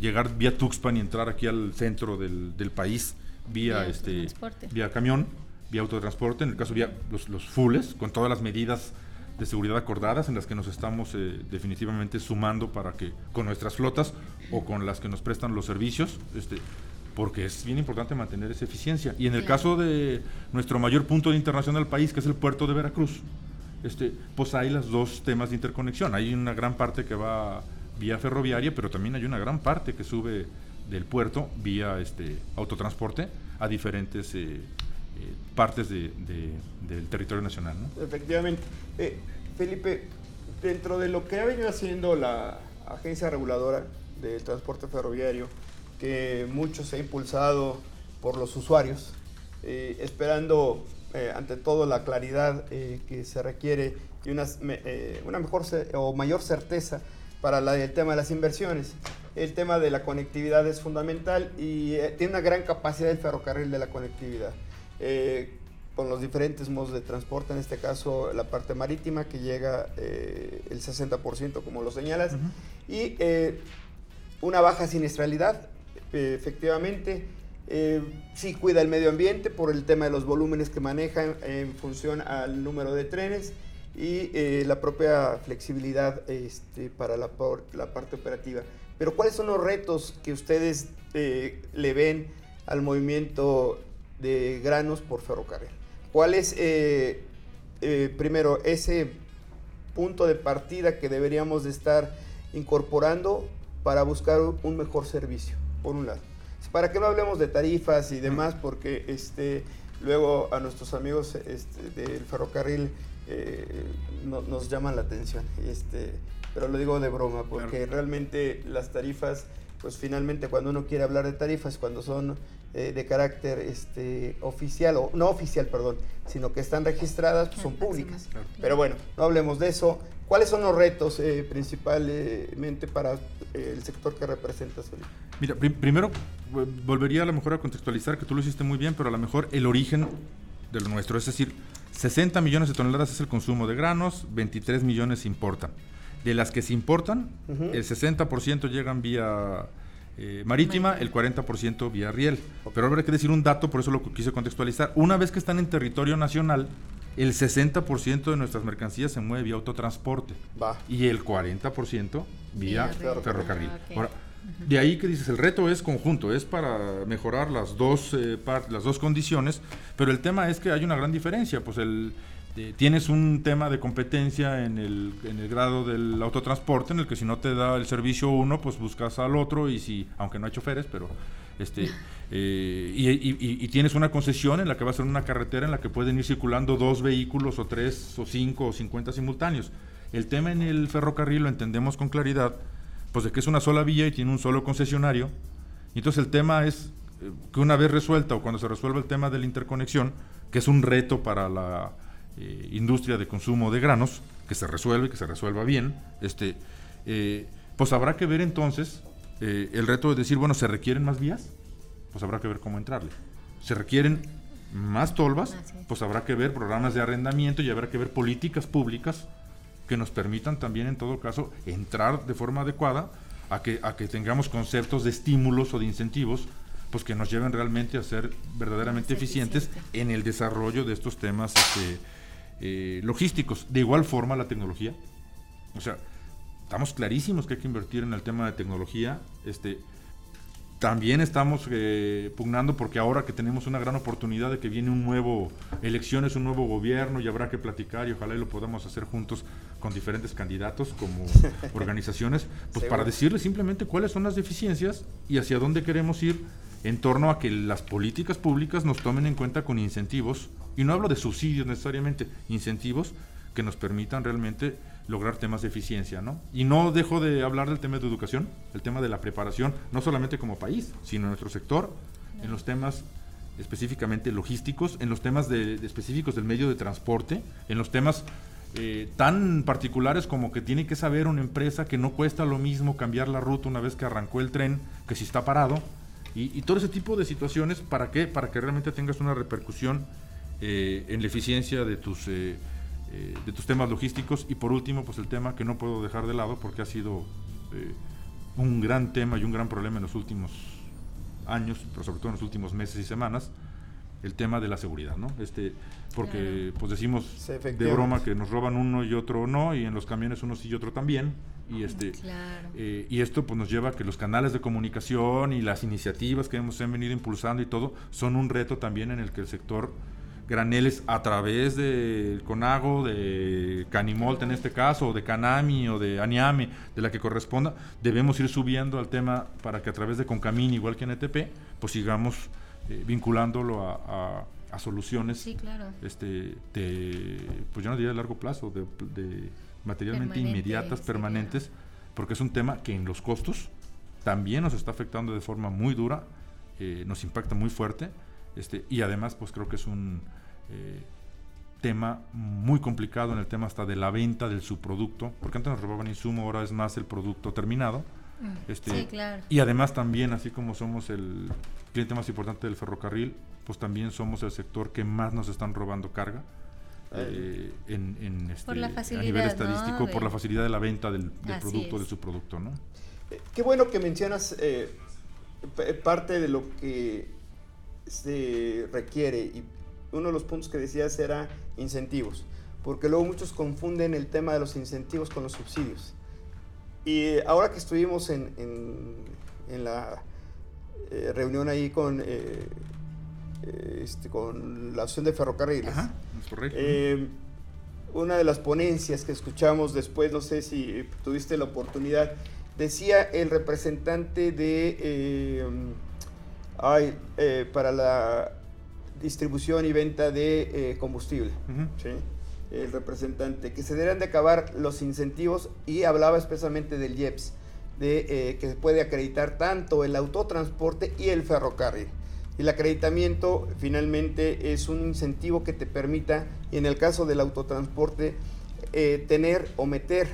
llegar vía Tuxpan y entrar aquí al centro del, del país vía, este, vía camión, vía autotransporte, en el caso vía los, los fulles, con todas las medidas de seguridad acordadas en las que nos estamos eh, definitivamente sumando para que con nuestras flotas o con las que nos prestan los servicios este, porque es bien importante mantener esa eficiencia. Y en el caso de nuestro mayor punto de internación del país, que es el puerto de Veracruz, este, pues hay los dos temas de interconexión. Hay una gran parte que va vía ferroviaria, pero también hay una gran parte que sube del puerto vía este, autotransporte a diferentes eh, eh, partes de, del territorio nacional. Efectivamente. Eh, Felipe, dentro de lo que ha venido haciendo la Agencia Reguladora del Transporte Ferroviario, que mucho se ha impulsado por los usuarios, eh, esperando eh, ante todo la claridad eh, que se requiere y una, una mejor o mayor certeza para la, el tema de las inversiones. El tema de la conectividad es fundamental y tiene una gran capacidad el ferrocarril de la conectividad con los diferentes modos de transporte, en este caso la parte marítima que llega el 60% como lo señalas, y una baja siniestralidad efectivamente. Eh, sí cuida el medio ambiente por el tema de los volúmenes que maneja en función al número de trenes y eh, la propia flexibilidad este, para la, parte operativa. Pero ¿cuáles son los retos que ustedes eh, le ven al movimiento de granos por ferrocarril? ¿Cuál es, primero, ese punto de partida que deberíamos de estar incorporando para buscar un mejor servicio? Por un lado. Para que no hablemos de tarifas y demás, porque este, luego a nuestros amigos este, del ferrocarril eh, nos llaman la atención. Este, pero lo digo de broma, porque realmente las tarifas, pues finalmente cuando uno quiere hablar de tarifas, cuando son eh, de carácter este, oficial, o no oficial, perdón, sino que están registradas, pues son públicas. Pero bueno, no hablemos de eso. ¿Cuáles son los retos eh, principalmente para el sector que representas, Felipe? Mira, primero volvería a lo mejor a contextualizar, que tú lo hiciste muy bien, pero a lo mejor el origen de lo nuestro, es decir, 60 millones de toneladas es el consumo de granos, 23 millones se importan. De las que se importan, el 60% llegan vía eh, marítima, el 40% vía riel. Pero habrá que decir un dato, por eso lo quise contextualizar. Una vez que están en territorio nacional, el 60% de nuestras mercancías se mueve vía autotransporte. Y el 40% vía, ferrocarril. Ah, De ahí que dices, el reto es conjunto, es para mejorar las dos, eh, las dos condiciones, pero el tema es que hay una gran diferencia, pues el, eh, tienes un tema de competencia en el, en el grado del autotransporte, en el que si no te da el servicio uno, pues buscas al otro, y si, aunque no hay choferes, pero este eh, y, tienes una concesión en la que va a ser una carretera en la que pueden ir circulando dos vehículos o tres o cinco o cincuenta simultáneos. El tema en el ferrocarril lo entendemos con claridad, pues de que es una sola vía y tiene un solo concesionario. Entonces el tema es eh, que una vez resuelta o cuando se resuelva el tema de la interconexión, que es un reto para la eh, industria de consumo de granos, que se resuelve, que se resuelva bien, este, pues habrá que ver entonces el reto de decir, bueno, ¿se requieren más vías? pues habrá que ver cómo entrarle. Se requieren más tolvas, pues habrá que ver programas de arrendamiento y habrá que ver políticas públicas que nos permitan también en todo caso entrar de forma adecuada a que, a que tengamos conceptos de estímulos o de incentivos pues que nos lleven realmente a ser verdaderamente eficientes en el desarrollo de estos temas este, eh, logísticos. De igual forma la tecnología. O sea, estamos clarísimos que hay que invertir en el tema de tecnología. Este, también estamos eh, pugnando porque ahora que tenemos una gran oportunidad de que viene un nuevo elecciones, un nuevo gobierno y habrá que platicar y ojalá lo podamos hacer juntos con diferentes candidatos como organizaciones, pues para decirles simplemente cuáles son las deficiencias y hacia dónde queremos ir en torno a que las políticas públicas nos tomen en cuenta con incentivos, y no hablo de subsidios necesariamente, incentivos que nos permitan realmente lograr temas de eficiencia, ¿no? Y no dejo de hablar del tema de educación, el tema de la preparación, no solamente como país, sino en nuestro sector, en los temas específicamente logísticos, en los temas de, específicos del medio de transporte, en los temas eh, tan particulares como que tiene que saber una empresa que no cuesta lo mismo cambiar la ruta una vez que arrancó el tren que si está parado, y, todo ese tipo de situaciones, ¿para qué? Para que realmente tengas una repercusión eh, en la eficiencia de tus... Eh, eh, de tus temas logísticos. Y por último pues el tema que no puedo dejar de lado porque ha sido eh, un gran tema y un gran problema en los últimos años, pero sobre todo en los últimos meses y semanas, el tema de la seguridad, ¿no? Este, porque pues decimos de broma que nos roban uno y otro no, y en los camiones uno sí y otro también, y este eh, y esto pues nos lleva a que los canales de comunicación y las iniciativas que hemos venido impulsando y todo son un reto también en el que el sector graneles a través del CONAGO, de Canimolt en este caso, o de Canami o de Aniame, de la que corresponda, debemos ir subiendo al tema para que a través de Concamín, igual que en ETP, pues sigamos eh, vinculándolo a, soluciones este, de, pues yo no diría de largo plazo, de, materialmente inmediatas, permanentes, porque es un tema que en los costos también nos está afectando de forma muy dura, eh, nos impacta muy fuerte este, y además, pues creo que es un eh, tema muy complicado en el tema hasta de la venta del subproducto, porque antes nos robaban insumo, ahora es más el producto terminado. Mm. Este, Y además también, así como somos el cliente más importante del ferrocarril, pues también somos el sector que más nos están robando carga. Eh, en, este, a nivel estadístico por la facilidad de la venta del, producto, de su producto. ¿no? Eh, qué bueno que mencionas parte de lo que se requiere y uno de los puntos que decías era incentivos, porque luego muchos confunden el tema de los incentivos con los subsidios. Y ahora que estuvimos en, en, la eh, reunión ahí con, eh, eh, este, con la opción de ferrocarriles, una de las ponencias que escuchamos después, no sé si tuviste la oportunidad, decía el representante de hay eh, para la distribución y venta de eh, combustible. El representante, que se deberían de acabar los incentivos y hablaba especialmente del IEPS, de eh, que se puede acreditar tanto el autotransporte y el ferrocarril. Y el acreditamiento finalmente es un incentivo que te permita, y en el caso del autotransporte, tener o meter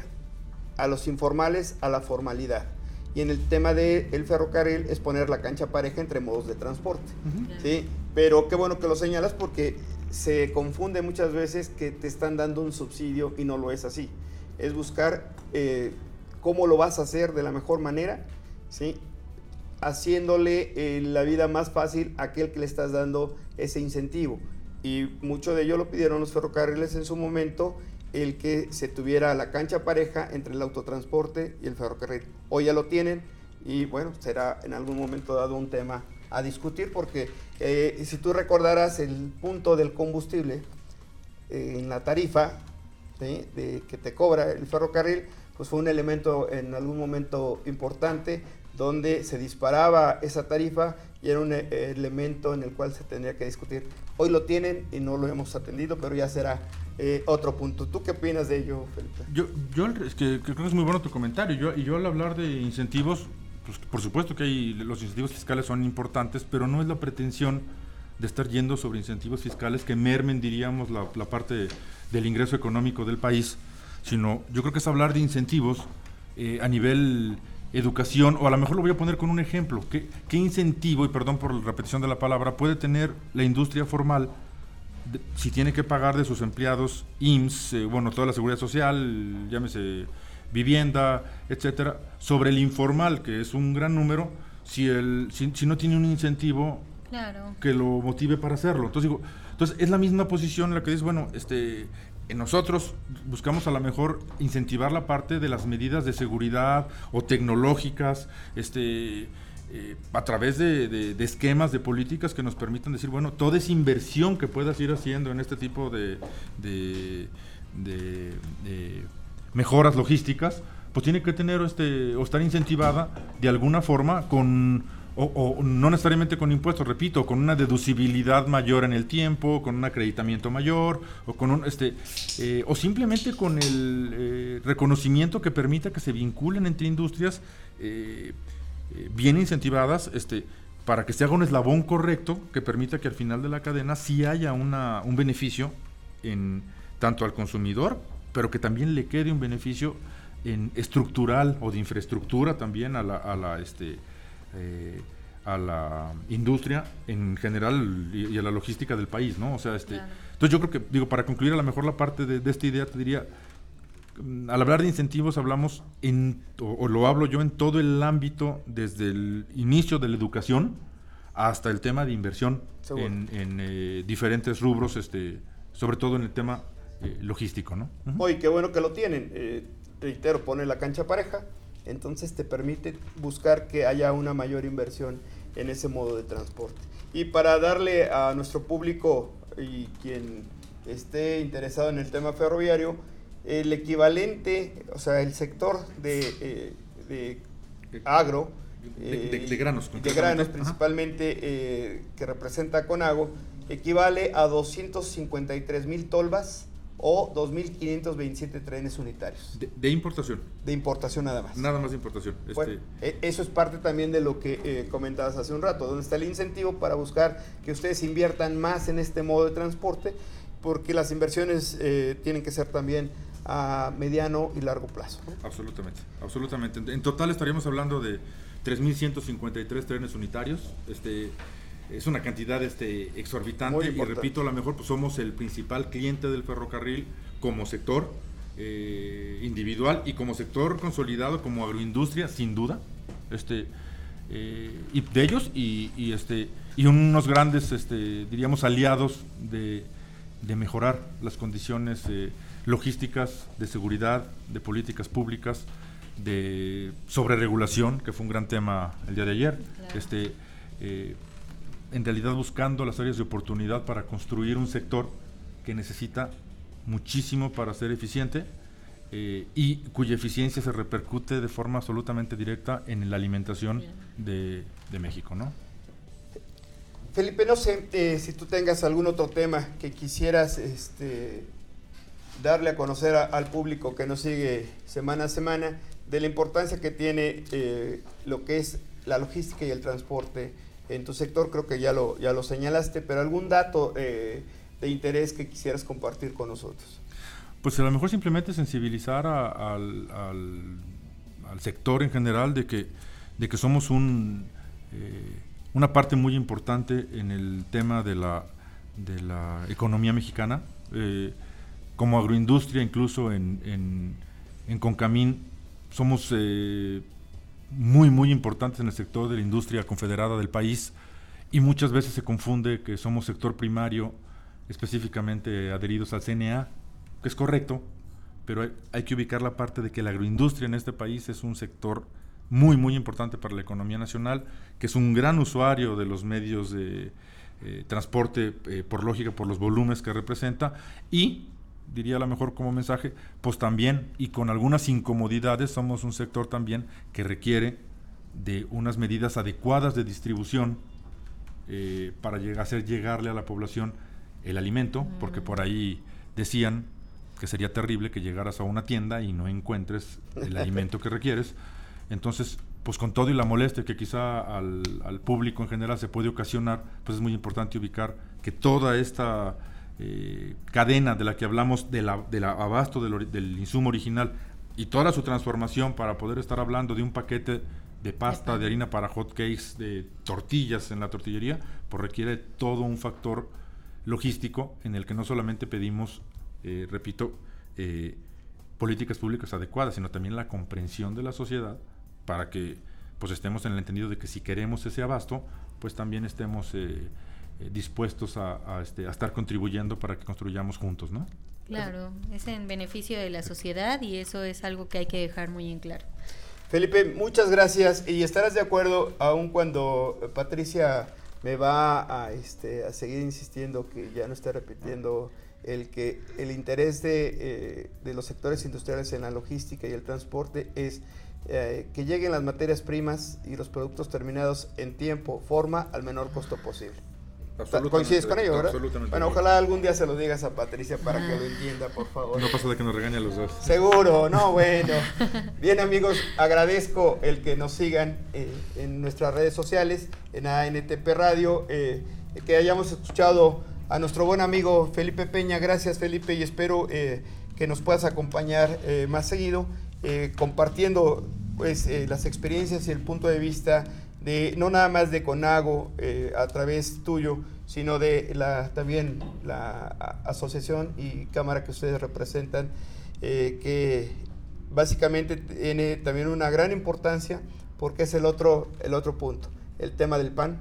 a los informales a la formalidad. Y en el tema del ferrocarril es poner la cancha pareja entre modos de transporte. ¿sí? Pero qué bueno que lo señalas porque se confunde muchas veces que te están dando un subsidio y no lo es así. Es buscar eh, cómo lo vas a hacer de la mejor manera, ¿sí? haciéndole eh, la vida más fácil a aquel que le estás dando ese incentivo. Y mucho de ello lo pidieron los ferrocarriles en su momento el que se tuviera la cancha pareja entre el autotransporte y el ferrocarril. Hoy ya lo tienen, y bueno, será en algún momento dado un tema a discutir porque eh, si tú recordarás el punto del combustible eh, en la tarifa de, que te cobra el ferrocarril, pues fue un elemento en algún momento importante donde se disparaba esa tarifa y era un eh, elemento en el cual se tendría que discutir. Hoy lo tienen y no lo hemos atendido, pero ya será otro punto. ¿Tú qué opinas de ello, Felipe? Yo, yo es que, creo que es muy bueno tu comentario. Yo, y yo al hablar de incentivos, pues, por supuesto que hay, los incentivos fiscales son importantes, pero no es la pretensión de estar yendo sobre incentivos fiscales que mermen, diríamos, la, parte del ingreso económico del país, sino yo creo que es hablar de incentivos eh, a nivel educación, o a lo mejor lo voy a poner con un ejemplo, ¿qué, qué incentivo, y perdón por la repetición de la palabra, puede tener la industria formal si tiene que pagar de sus empleados IMSS, eh, bueno, toda la seguridad social, llámese vivienda, etcétera, sobre el informal, que es un gran número, si, el, si, no tiene un incentivo que lo motive para hacerlo. Entonces, digo, entonces es la misma posición en la que dices, bueno, este, nosotros buscamos a lo mejor incentivar la parte de las medidas de seguridad o tecnológicas, este, eh, a través de, esquemas, de políticas que nos permitan decir, bueno, toda esa inversión que puedas ir haciendo en este tipo de, de mejoras logísticas, pues tiene que tener este o estar incentivada de alguna forma con o, no necesariamente con impuestos, repito, con una deducibilidad mayor en el tiempo, con un acreditamiento mayor, o con un este eh, o simplemente con el eh, reconocimiento que permita que se vinculen entre industrias eh, bien incentivadas, este para que se haga un eslabón correcto que permita que al final de la cadena sí haya una, un beneficio en tanto al consumidor pero que también le quede un beneficio en estructural o de infraestructura también a la, a la, este, eh, a la industria en general y, a la logística del país, ¿no? O sea, este, entonces yo creo que, digo, para concluir a lo mejor la parte de, esta idea, te diría, mm, al hablar de incentivos hablamos, en, o, lo hablo yo en todo el ámbito, desde el inicio de la educación hasta el tema de inversión en, en eh, diferentes rubros, este, sobre todo en el tema eh, logístico, ¿no? Oye, qué bueno que lo tienen. Eh, reitero, pone la cancha pareja, entonces te permite buscar que haya una mayor inversión en ese modo de transporte. Y para darle a nuestro público y quien esté interesado en el tema ferroviario, el equivalente, o sea, el sector de, eh, agro, de, granos, de granos principalmente, que representa Conago, equivale a 253 mil tolvas o 2.527 trenes unitarios. De, importación. De importación nada más. Nada más de importación. Este, e, eso es parte también de lo que eh, comentabas hace un rato, donde está el incentivo para buscar que ustedes inviertan más en este modo de transporte, porque las inversiones eh, tienen que ser también a mediano y largo plazo. Absolutamente, absolutamente. En total estaríamos hablando de 3.153 trenes unitarios. Este, es una cantidad este, exorbitante y repito, a lo mejor pues, somos el principal cliente del ferrocarril como sector eh, individual y como sector consolidado como agroindustria, sin duda. Este, eh, y de ellos y, este, y unos grandes, este, diríamos, aliados de, mejorar las condiciones eh, logísticas, de seguridad, de políticas públicas, de sobreregulación, que fue un gran tema el día de ayer. Este, en realidad buscando las áreas de oportunidad para construir un sector que necesita muchísimo para ser eficiente eh, y cuya eficiencia se repercute de forma absolutamente directa en la alimentación de, México, ¿no? Felipe, no sé eh, si tú tengas algún otro tema que quisieras este, darle a conocer al público que nos sigue semana a semana de la importancia que tiene eh, lo que es la logística y el transporte en tu sector, creo que ya lo, ya lo señalaste, pero algún dato eh, de interés que quisieras compartir con nosotros. Pues a lo mejor simplemente sensibilizar al, sector en general de que, de que somos un, eh, una parte muy importante en el tema de la, de la economía mexicana. Eh, como agroindustria, incluso en, en, en Concamín, somos muy, muy importantes en el sector de la industria confederada del país y muchas veces se confunde que somos sector primario, específicamente adheridos al CNA, que es correcto, pero hay, que ubicar la parte de que la agroindustria en este país es un sector muy, muy importante para la economía nacional, que es un gran usuario de los medios de eh, transporte, eh, por lógica, por los volúmenes que representa, y diría a lo mejor como mensaje, pues también, y con algunas incomodidades, somos un sector también que requiere de unas medidas adecuadas de distribución eh, para llegar, hacer llegarle a la población el alimento, porque por ahí decían que sería terrible que llegaras a una tienda y no encuentres el alimento que requieres. Entonces, pues con todo y la molestia que quizá al, público en general se puede ocasionar, pues es muy importante ubicar que toda esta eh, cadena de la que hablamos, del abasto del, insumo original y toda su transformación para poder estar hablando de un paquete de pasta, de harina para hot cakes, de tortillas en la tortillería, pues requiere todo un factor logístico en el que no solamente pedimos, eh, repito, eh, políticas públicas adecuadas, sino también la comprensión de la sociedad para que pues estemos en el entendido de que si queremos ese abasto, pues también estemos eh, dispuestos a, este, a, estar contribuyendo para que construyamos juntos, ¿no? Claro, es en beneficio de la sociedad y eso es algo que hay que dejar muy en claro. Felipe, muchas gracias y estarás de acuerdo aun cuando Patricia me va a, este, a seguir insistiendo que ya no esté repitiendo el que el interés de, eh, de, los sectores industriales en la logística y el transporte es eh, que lleguen las materias primas y los productos terminados en tiempo, forma, al menor costo posible. ¿Coincides con ello, verdad? Bueno, ojalá algún día se lo digas a Patricia para que lo entienda, por favor. No pasa de que nos regañe a los dos. Seguro, no, bueno. Bien, amigos, agradezco el que nos sigan eh, en nuestras redes sociales, en ANTP Radio, eh, que hayamos escuchado a nuestro buen amigo Felipe Peña. Gracias, Felipe, y espero eh, que nos puedas acompañar más seguido, compartiendo pues, las experiencias y el punto de vista de no nada más de Conago eh, a través tuyo, sino de la, también la asociación y cámara que ustedes representan, eh, que básicamente tiene también una gran importancia porque es el otro, el otro punto, el tema del pan,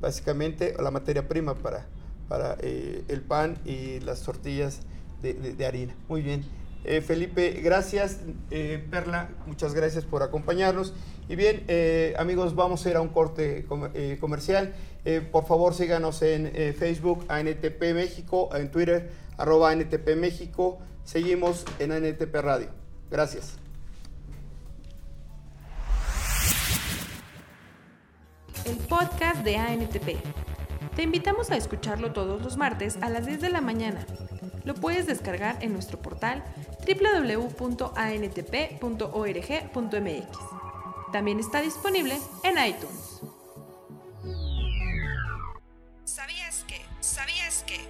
básicamente la materia prima para, para eh, el pan y las tortillas de, de harina. Muy bien. Eh, Felipe, gracias. Eh, Perla, muchas gracias por acompañarnos. Y bien, eh, amigos, vamos a ir a un corte comercial. por favor, síganos en Facebook, ANTP México, en Twitter, arroba ANTP México. Seguimos en ANTP Radio. Gracias. El podcast de ANTP. Te invitamos a escucharlo todos los martes a las 10 de la mañana. Lo puedes descargar en nuestro portal www.antp.org.mx. También está disponible en iTunes. ¿Sabías que? ¿Sabías que?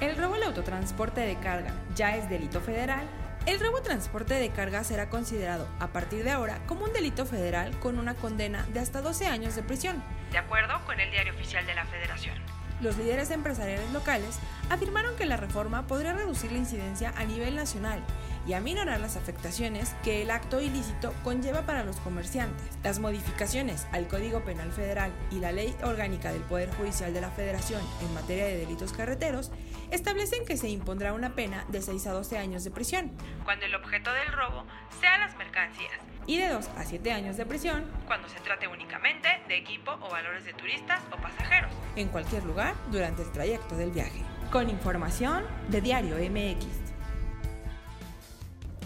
El robo al autotransporte de carga ya es delito federal. El robo transporte de carga será considerado a partir de ahora como un delito federal con una condena de hasta 12 años de prisión. De acuerdo con el Diario Oficial de la Federación los líderes empresariales locales afirmaron que la reforma podría reducir la incidencia a nivel nacional y aminorar las afectaciones que el acto ilícito conlleva para los comerciantes. Las modificaciones al Código Penal Federal y la Ley Orgánica del Poder Judicial de la Federación en materia de delitos carreteros establecen que se impondrá una pena de 6 a 12 años de prisión, cuando el objeto del robo sea las mercancías y de 2 a 7 años de prisión cuando se trate únicamente de equipo o valores de turistas o pasajeros. En cualquier lugar durante el trayecto del viaje. Con información de Diario MX.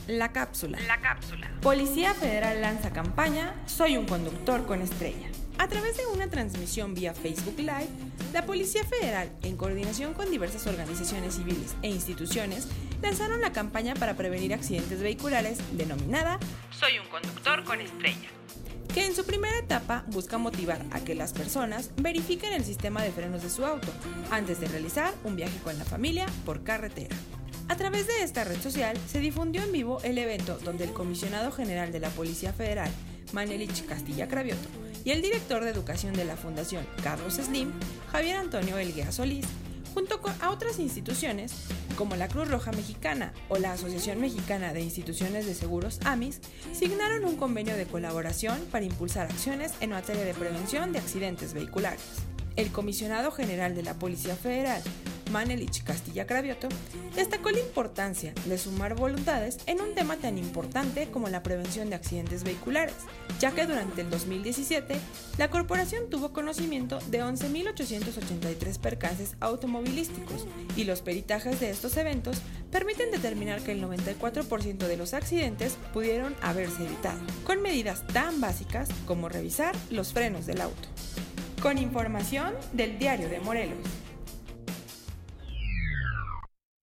La cápsula. La cápsula. Policía Federal lanza campaña Soy un conductor con estrella. A través de una transmisión vía Facebook Live, la Policía Federal, en coordinación con diversas organizaciones civiles e instituciones, lanzaron la campaña para prevenir accidentes vehiculares denominada Soy un conductor con estrella que en su primera etapa busca motivar a que las personas verifiquen el sistema de frenos de su auto antes de realizar un viaje con la familia por carretera. A través de esta red social se difundió en vivo el evento donde el comisionado general de la Policía Federal, Manelich Castilla Cravioto, y el director de educación de la Fundación Carlos Slim, Javier Antonio Elguea Solís, junto a otras instituciones como la Cruz Roja Mexicana o la Asociación Mexicana de Instituciones de Seguros AMIS, signaron un convenio de colaboración para impulsar acciones en materia de prevención de accidentes vehiculares. El comisionado general de la Policía Federal, Manelich Castilla Cravioto, destacó la importancia de sumar voluntades en un tema tan importante como la prevención de accidentes vehiculares, ya que durante el 2017 la corporación tuvo conocimiento de 11.883 percances automovilísticos y los peritajes de estos eventos permiten determinar que el 94% de los accidentes pudieron haberse evitado, con medidas tan básicas como revisar los frenos del auto. Con información del Diario de Morelos.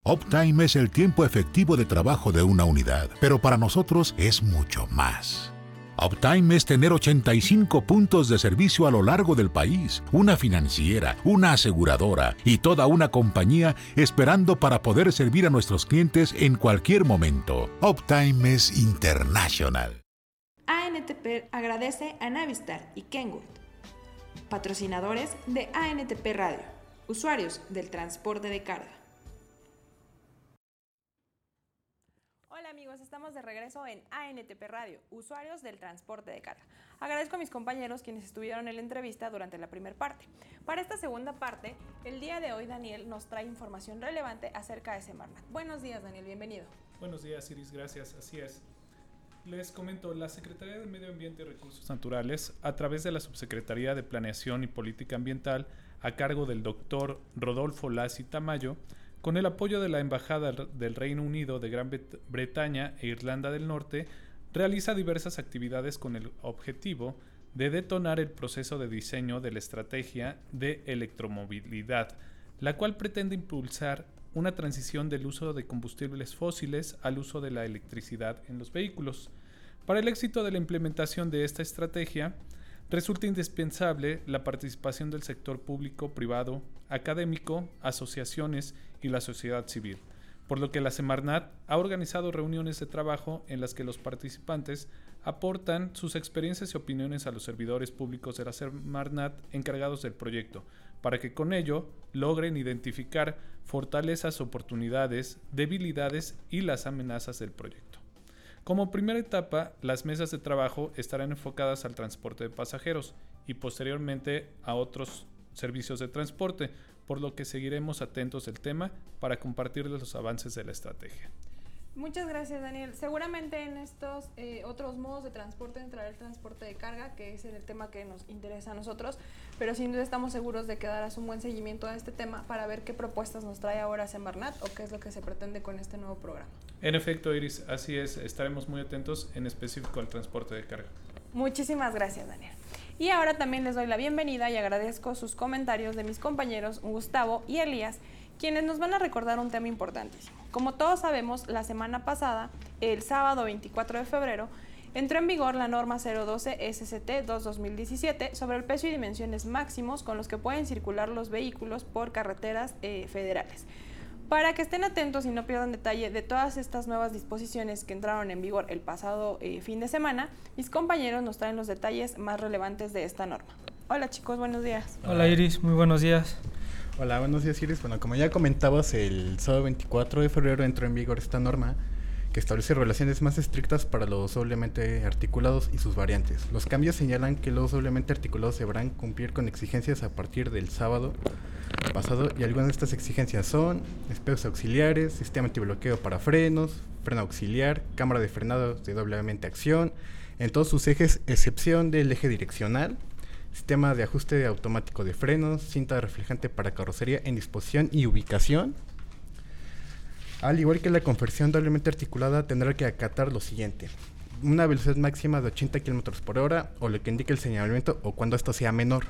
Uptime es el tiempo efectivo de trabajo de una unidad, pero para nosotros es mucho más. Uptime es tener 85 puntos de servicio a lo largo del país, una financiera, una aseguradora y toda una compañía esperando para poder servir a nuestros clientes en cualquier momento. Uptime es international. ANTP agradece a Navistar y Kenwood, patrocinadores de ANTP Radio, usuarios del transporte de carga. Amigos, estamos de regreso en ANTP Radio, usuarios del transporte de carga. Agradezco a mis compañeros quienes estuvieron en la entrevista durante la primera parte. Para esta segunda parte, el día de hoy Daniel nos trae información relevante acerca de Semarnat. Buenos días Daniel, bienvenido. Buenos días Iris, gracias, así es. Les comento, la Secretaría de Medio Ambiente y Recursos Naturales, a través de la Subsecretaría de Planeación y Política Ambiental, a cargo del doctor Rodolfo Lassi Tamayo, con el apoyo de la Embajada del Reino Unido de Gran Bretaña e Irlanda del Norte, realiza diversas actividades con el objetivo de detonar el proceso de diseño de la estrategia de electromovilidad, la cual pretende impulsar una transición del uso de combustibles fósiles al uso de la electricidad en los vehículos. Para el éxito de la implementación de esta estrategia, resulta indispensable la participación del sector público, privado, académico, asociaciones y la sociedad civil, por lo que la Semarnat ha organizado reuniones de trabajo en las que los participantes aportan sus experiencias y opiniones a los servidores públicos de la Semarnat encargados del proyecto, para que con ello logren identificar fortalezas, oportunidades, debilidades y las amenazas del proyecto. Como primera etapa, las mesas de trabajo estarán enfocadas al transporte de pasajeros y posteriormente a otros servicios de transporte, por lo que seguiremos atentos del tema para compartirles los avances de la estrategia. Muchas gracias, Daniel. Seguramente en estos eh, otros modos de transporte entrará el transporte de carga, que es el tema que nos interesa a nosotros, pero sin duda estamos seguros de que darás un buen seguimiento a este tema para ver qué propuestas nos trae ahora Semarnat o qué es lo que se pretende con este nuevo programa. En efecto, Iris, así es. Estaremos muy atentos en específico al transporte de carga. Muchísimas gracias, Daniel. Y ahora también les doy la bienvenida y agradezco sus comentarios de mis compañeros Gustavo y Elías, quienes nos van a recordar un tema importantísimo. Como todos sabemos, la semana pasada, el sábado 24 de febrero, entró en vigor la norma 012 SCT 2-2017 sobre el peso y dimensiones máximos con los que pueden circular los vehículos por carreteras eh, federales. Para que estén atentos y no pierdan detalle de todas estas nuevas disposiciones que entraron en vigor el pasado eh, fin de semana, mis compañeros nos traen los detalles más relevantes de esta norma. Hola chicos, buenos días. Hola Iris, muy buenos días. Hola, buenos días Iris. Bueno, como ya comentabas, el sábado 24 de febrero entró en vigor esta norma que establece relaciones más estrictas para los doblemente articulados y sus variantes. Los cambios señalan que los doblemente articulados deberán cumplir con exigencias a partir del sábado pasado y algunas de estas exigencias son espejos auxiliares, sistema antibloqueo para frenos, freno auxiliar, cámara de frenado de doblemente acción, en todos sus ejes, excepción del eje direccional, sistema de ajuste automático de frenos, cinta reflejante para carrocería en disposición y ubicación, al igual que la conversión doblemente articulada, tendrá que acatar lo siguiente. Una velocidad máxima de 80 km por hora o lo que indique el señalamiento o cuando esto sea menor.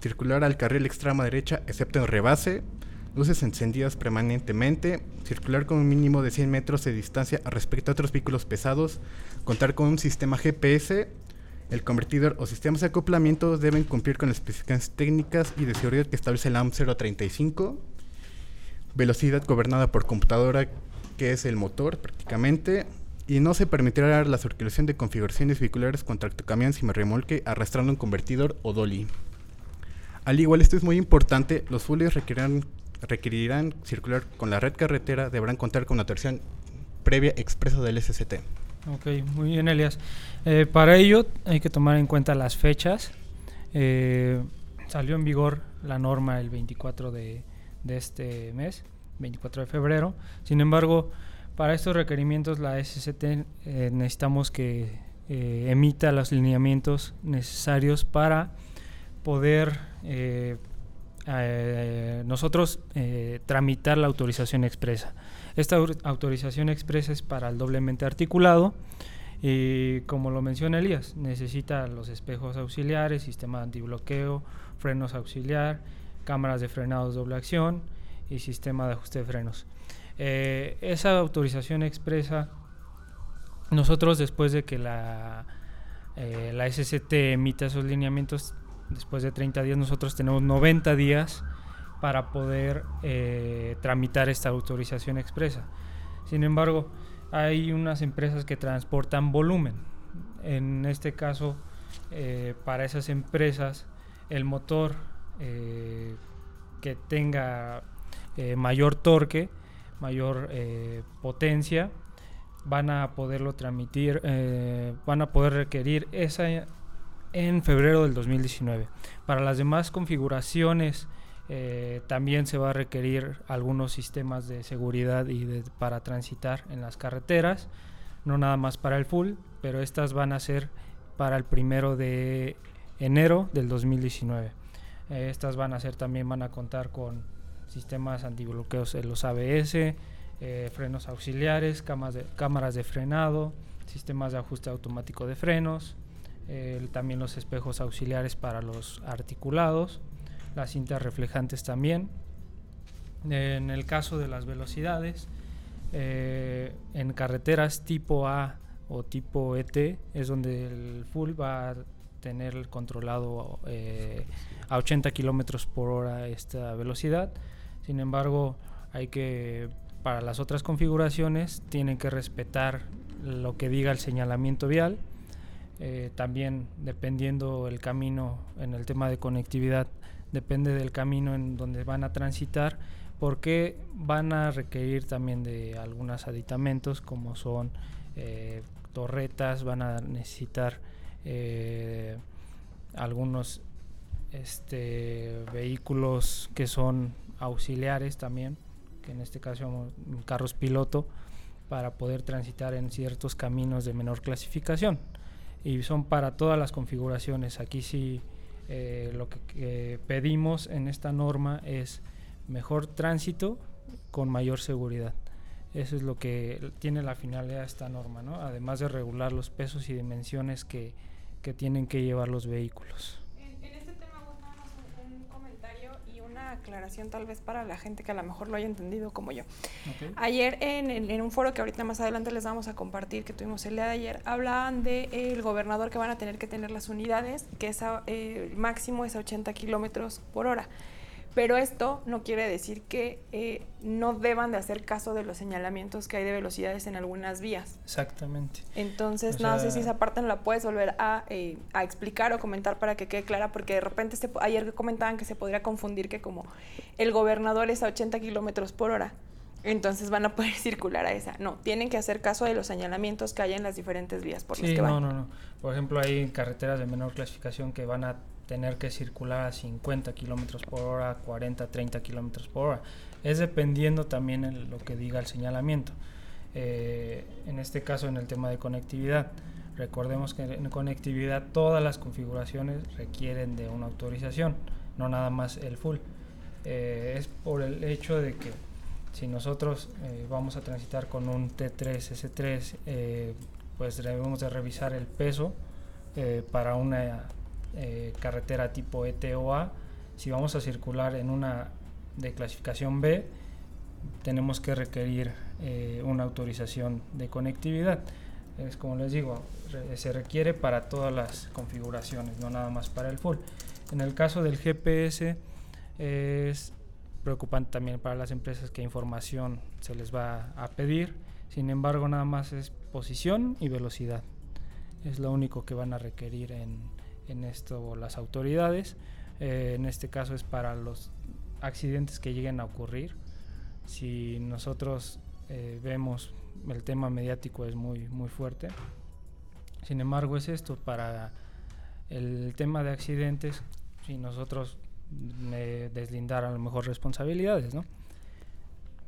Circular al carril extrema derecha excepto en rebase. Luces encendidas permanentemente. Circular con un mínimo de 100 metros de distancia respecto a otros vehículos pesados. Contar con un sistema GPS. El convertidor o sistemas de acoplamiento deben cumplir con las especificaciones técnicas y de seguridad que establece la AM 035 velocidad gobernada por computadora, que es el motor prácticamente, y no se permitirá la circulación de configuraciones vehiculares con tractocamión sin remolque arrastrando un convertidor o dolly. Al igual, esto es muy importante, los fuelles requerirán, requerirán circular con la red carretera, deberán contar con una versión previa expresa del SCT. Ok, muy bien, Elias. Eh, para ello hay que tomar en cuenta las fechas. Eh, salió en vigor la norma el 24 de de este mes, 24 de febrero. Sin embargo, para estos requerimientos la SCT eh, necesitamos que eh, emita los lineamientos necesarios para poder eh, nosotros tramitar la autorización expresa. Esta autorización expresa es para el doblemente articulado y como lo menciona Elías, necesita los espejos auxiliares, sistema de antibloqueo, frenos auxiliar, cámaras de frenados doble acción y sistema de ajuste de frenos. Eh, esa autorización expresa, nosotros después de que la, eh, la SCT emita esos lineamientos, después de 30 días, nosotros tenemos 90 días para poder eh, tramitar esta autorización expresa. Sin embargo, hay unas empresas que transportan volumen. En este caso, para esas empresas, el motor eh, que tenga eh, mayor torque, mayor potencia, van a poderlo transmitir, van a poder requerir esa en febrero del 2019. Para las demás configuraciones, eh, también se va a requerir algunos sistemas de seguridad y para transitar en las carreteras, no nada más para el full, pero estas van a ser para el primero de enero del 2019. Eh, estas van a ser también van a contar con sistemas antibloqueos en los ABS, eh, frenos auxiliares, de, cámaras de frenado, sistemas de ajuste automático de frenos, también los espejos auxiliares para los articulados las cintas reflejantes también. En el caso de las velocidades, eh, en carreteras tipo A o tipo ET es donde el full va a tener controlado eh, a 80 kilómetros por hora esta velocidad. Sin embargo, hay que para las otras configuraciones tienen que respetar lo que diga el señalamiento vial. Eh, también dependiendo el camino en el tema de conectividad depende del camino en donde van a transitar, porque van a requerir también de algunos aditamentos como son eh, torretas, van a necesitar eh, algunos este, vehículos que son auxiliares también, que en este caso carros piloto, para poder transitar en ciertos caminos de menor clasificación. Y son para todas las configuraciones. Aquí sí eh, lo que, pedimos en esta norma es mejor tránsito con mayor seguridad. Eso es lo que tiene la finalidad de esta norma, ¿no? además de regular los pesos y dimensiones que, que tienen que llevar los vehículos aclaración tal vez para la gente que a lo mejor lo haya entendido como yo. Ayer en, un foro que ahorita más adelante les vamos a compartir, que tuvimos el día de ayer, hablaban del de, el gobernador que van a tener que tener las unidades, que es eh, máximo es a 80 kilómetros por hora. Pero esto no quiere decir que eh, no deban de hacer caso de los señalamientos que hay de velocidades en algunas vías. Exactamente. Entonces, no sé si esa parte no la puedes volver a, eh, a, explicar o comentar para que quede clara, porque de repente se, ayer comentaban que se podría confundir que como el gobernador es a 80 kilómetros por hora, entonces van a poder circular a esa. No, tienen que hacer caso de los señalamientos que hay en las diferentes vías por las que van. No, no, no. Por ejemplo, hay carreteras de menor clasificación que van a tener que circular a 50 kilómetros por hora, 40, 30 kilómetros por hora. Es dependiendo también lo que diga el señalamiento. Eh, en este caso, en el tema de conectividad, recordemos que en conectividad todas las configuraciones requieren de una autorización, no nada más el full. Eh, es por el hecho de que si nosotros eh, vamos a transitar con un T3, S3, pues debemos de revisar el peso para una eh, carretera tipo ETOA, si vamos a circular en una de clasificación B, tenemos que requerir eh, una autorización de conectividad. Es como les digo, se requiere para todas las configuraciones, no nada más para el full. En el caso del GPS es preocupante también para las empresas que información se les va a pedir. Sin embargo, nada más es posición y velocidad. Es lo único que van a requerir en, en esto las autoridades. Eh, en este caso es para los accidentes que lleguen a ocurrir. Si nosotros eh, vemos el tema mediático es muy, muy fuerte. Sin embargo, es esto, para el tema de accidentes, si nosotros deslindar a lo mejor responsabilidades, ¿no?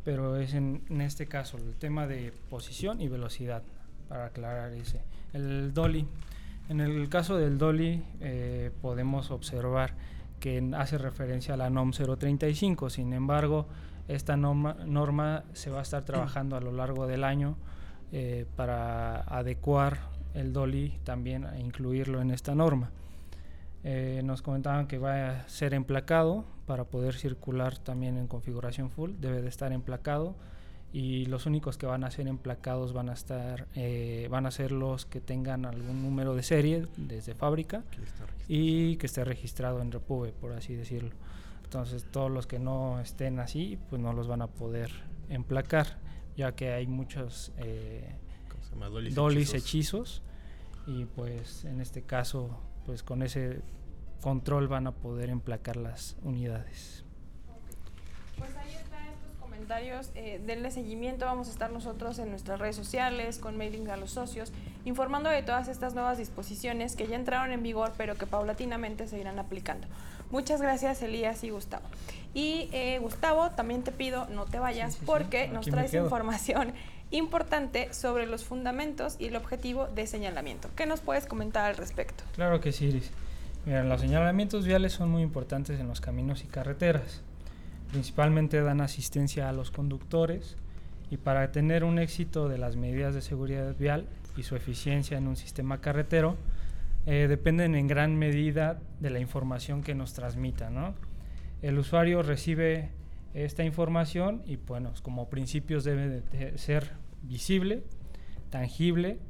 Pero es en, en, este caso el tema de posición y velocidad, para aclarar ese. El dolly, en el caso del dolly eh, podemos observar que hace referencia a la NOM 035, sin embargo, esta norma, norma se va a estar trabajando a lo largo del año eh, para adecuar el dolly también a incluirlo en esta norma. Eh, nos comentaban que va a ser emplacado para poder circular también en configuración full, debe de estar emplacado y los únicos que van a ser emplacados van a estar eh, van a ser los que tengan algún número de serie desde fábrica y que esté registrado en Repube, por así decirlo. Entonces todos los que no estén así, pues no los van a poder emplacar, ya que hay muchos eh, dolis hechizos. y pues en este caso pues con ese control van a poder emplacar las unidades. Pues estos comentarios, eh, denle seguimiento, vamos a estar nosotros en nuestras redes sociales, con mailing a los socios, informando de todas estas nuevas disposiciones que ya entraron en vigor, pero que paulatinamente se irán aplicando. Muchas gracias Elías y Gustavo. Y eh, Gustavo, también te pido no te vayas porque nos traes información importante sobre los fundamentos y el objetivo de señalamiento. ¿Qué nos puedes comentar al respecto? Claro que sí, Iris. Mira, los señalamientos viales son muy importantes en los caminos y carreteras. Principalmente dan asistencia a los conductores y para tener un éxito de las medidas de seguridad vial y su eficiencia en un sistema carretero, eh, dependen en gran medida de la información que nos transmita. El usuario recibe esta información y bueno, como principios debe de ser visible, tangible,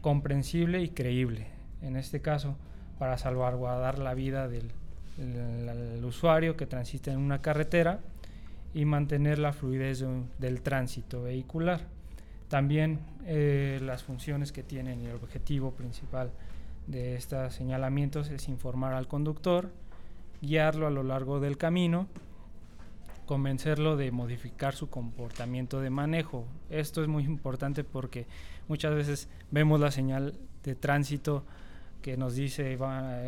comprensible y creíble. En este caso, para salvaguardar la vida del, usuario que transita en una carretera y mantener la fluidez del tránsito vehicular. También eh, las funciones que tienen y el objetivo principal de estos señalamientos es informar al conductor, guiarlo a lo largo del camino convencerlo de modificar su comportamiento de manejo. Esto es muy importante porque muchas veces vemos la señal de tránsito que nos dice va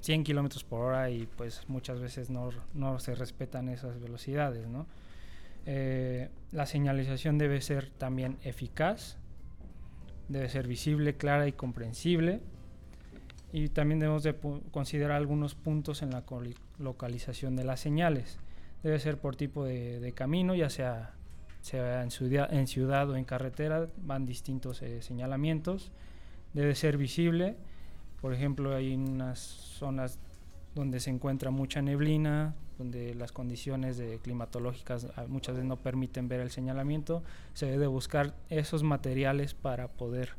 100 eh, kilómetros por hora y pues muchas veces no, no se respetan esas velocidades. ¿no? Eh, la señalización debe ser también eficaz, debe ser visible, clara y comprensible. Y también debemos de considerar algunos puntos en la localización de las señales debe ser por tipo de, camino, ya sea, sea en, ciudad, en ciudad o en carretera, van distintos eh, señalamientos. Debe ser visible, por ejemplo, hay unas zonas donde se encuentra mucha neblina, donde las condiciones climatológicas ah, muchas veces no permiten ver el señalamiento, se debe buscar esos materiales para poder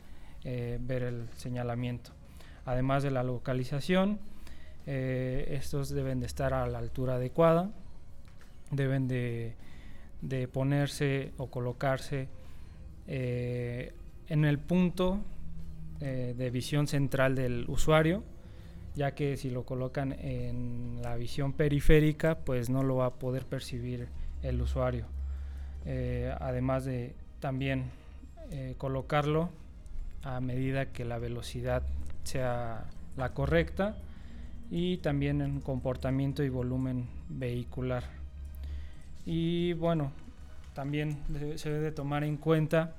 eh, ver el señalamiento. Además de la localización, eh, estos deben de estar a la altura adecuada, deben de, ponerse o colocarse eh, en el punto eh, de visión central del usuario, ya que si lo colocan en la visión periférica, pues no lo va a poder percibir el usuario. Eh, además de también colocarlo a medida que la velocidad sea la correcta y también en comportamiento y volumen vehicular. Y bueno, también se debe tomar en cuenta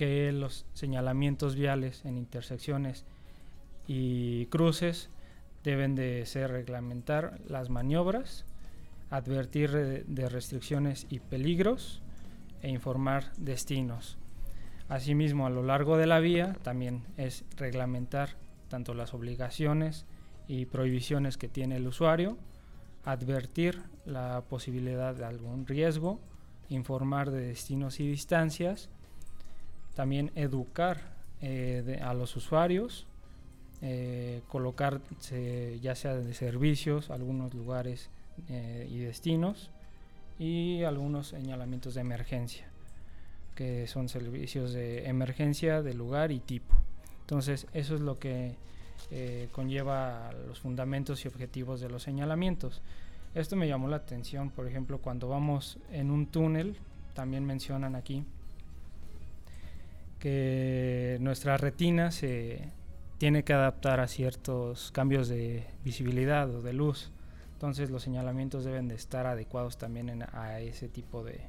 que los señalamientos viales en intersecciones y cruces deben de ser reglamentar las maniobras, advertir de restricciones y peligros e informar destinos. Asimismo, a lo largo de la vía también es reglamentar tanto las obligaciones y prohibiciones que tiene el usuario, advertir la posibilidad de algún riesgo, informar de destinos y distancias, también educar eh, a los usuarios, eh, colocar ya sea de servicios, algunos lugares eh, y destinos y algunos señalamientos de emergencia, que son servicios de emergencia de lugar y tipo. Entonces, eso es lo que conlleva los fundamentos y objetivos de los señalamientos. Esto me llamó la atención, por ejemplo, cuando vamos en un túnel, también mencionan aquí que nuestra retina se tiene que adaptar a ciertos cambios de visibilidad o de luz. Entonces los señalamientos deben de estar adecuados también a ese tipo de,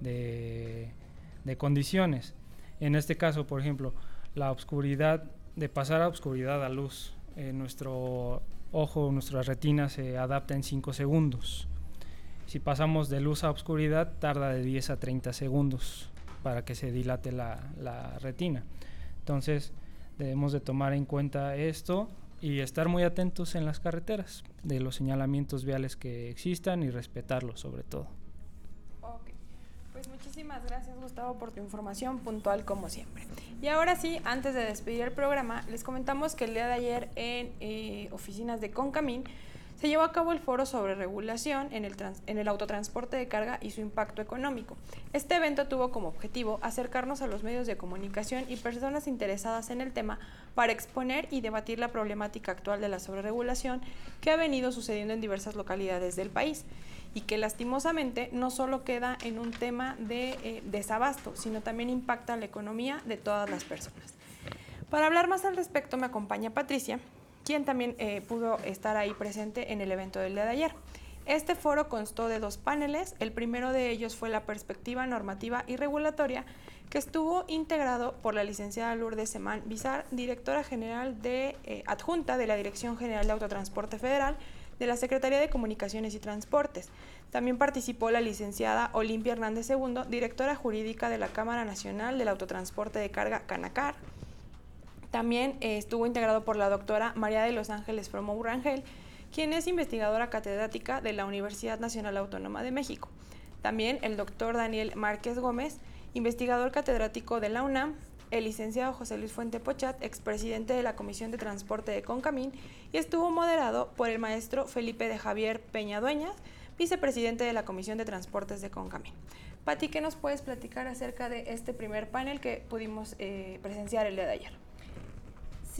de, condiciones. En este caso, por ejemplo, la oscuridad, de pasar a oscuridad a luz, eh, nuestro ojo, nuestra retina se adapta en 5 segundos. Si pasamos de luz a oscuridad, tarda de 10 a 30 segundos para que se dilate la, la retina. Entonces, debemos de tomar en cuenta esto y estar muy atentos en las carreteras de los señalamientos viales que existan y respetarlos sobre todo. Ok, pues muchísimas gracias Gustavo por tu información puntual como siempre. Y ahora sí, antes de despedir el programa, les comentamos que el día de ayer en eh, oficinas de Concamín se llevó a cabo el foro sobre regulación en el, en el autotransporte de carga y su impacto económico. Este evento tuvo como objetivo acercarnos a los medios de comunicación y personas interesadas en el tema para exponer y debatir la problemática actual de la sobreregulación que ha venido sucediendo en diversas localidades del país y que lastimosamente no solo queda en un tema de eh, desabasto, sino también impacta la economía de todas las personas. Para hablar más al respecto me acompaña Patricia, también eh, pudo estar ahí presente en el evento del día de ayer. Este foro constó de dos paneles, el primero de ellos fue la perspectiva normativa y regulatoria, que estuvo integrado por la licenciada Lourdes Semán Bizar, directora general de eh, adjunta de la Dirección General de Autotransporte Federal de la Secretaría de Comunicaciones y Transportes. También participó la licenciada Olimpia Hernández II, directora jurídica de la Cámara Nacional del Autotransporte de Carga Canacar, también eh, estuvo integrado por la doctora María de Los Ángeles Fromo Rangel, quien es investigadora catedrática de la Universidad Nacional Autónoma de México. También el doctor Daniel Márquez Gómez, investigador catedrático de la UNAM, el licenciado José Luis Fuente Pochat, expresidente de la Comisión de Transporte de Concamín, y estuvo moderado por el maestro Felipe de Javier Peña Dueñas, vicepresidente de la Comisión de Transportes de Concamín. Pati, ¿qué nos puedes platicar acerca de este primer panel que pudimos eh, presenciar el día de ayer?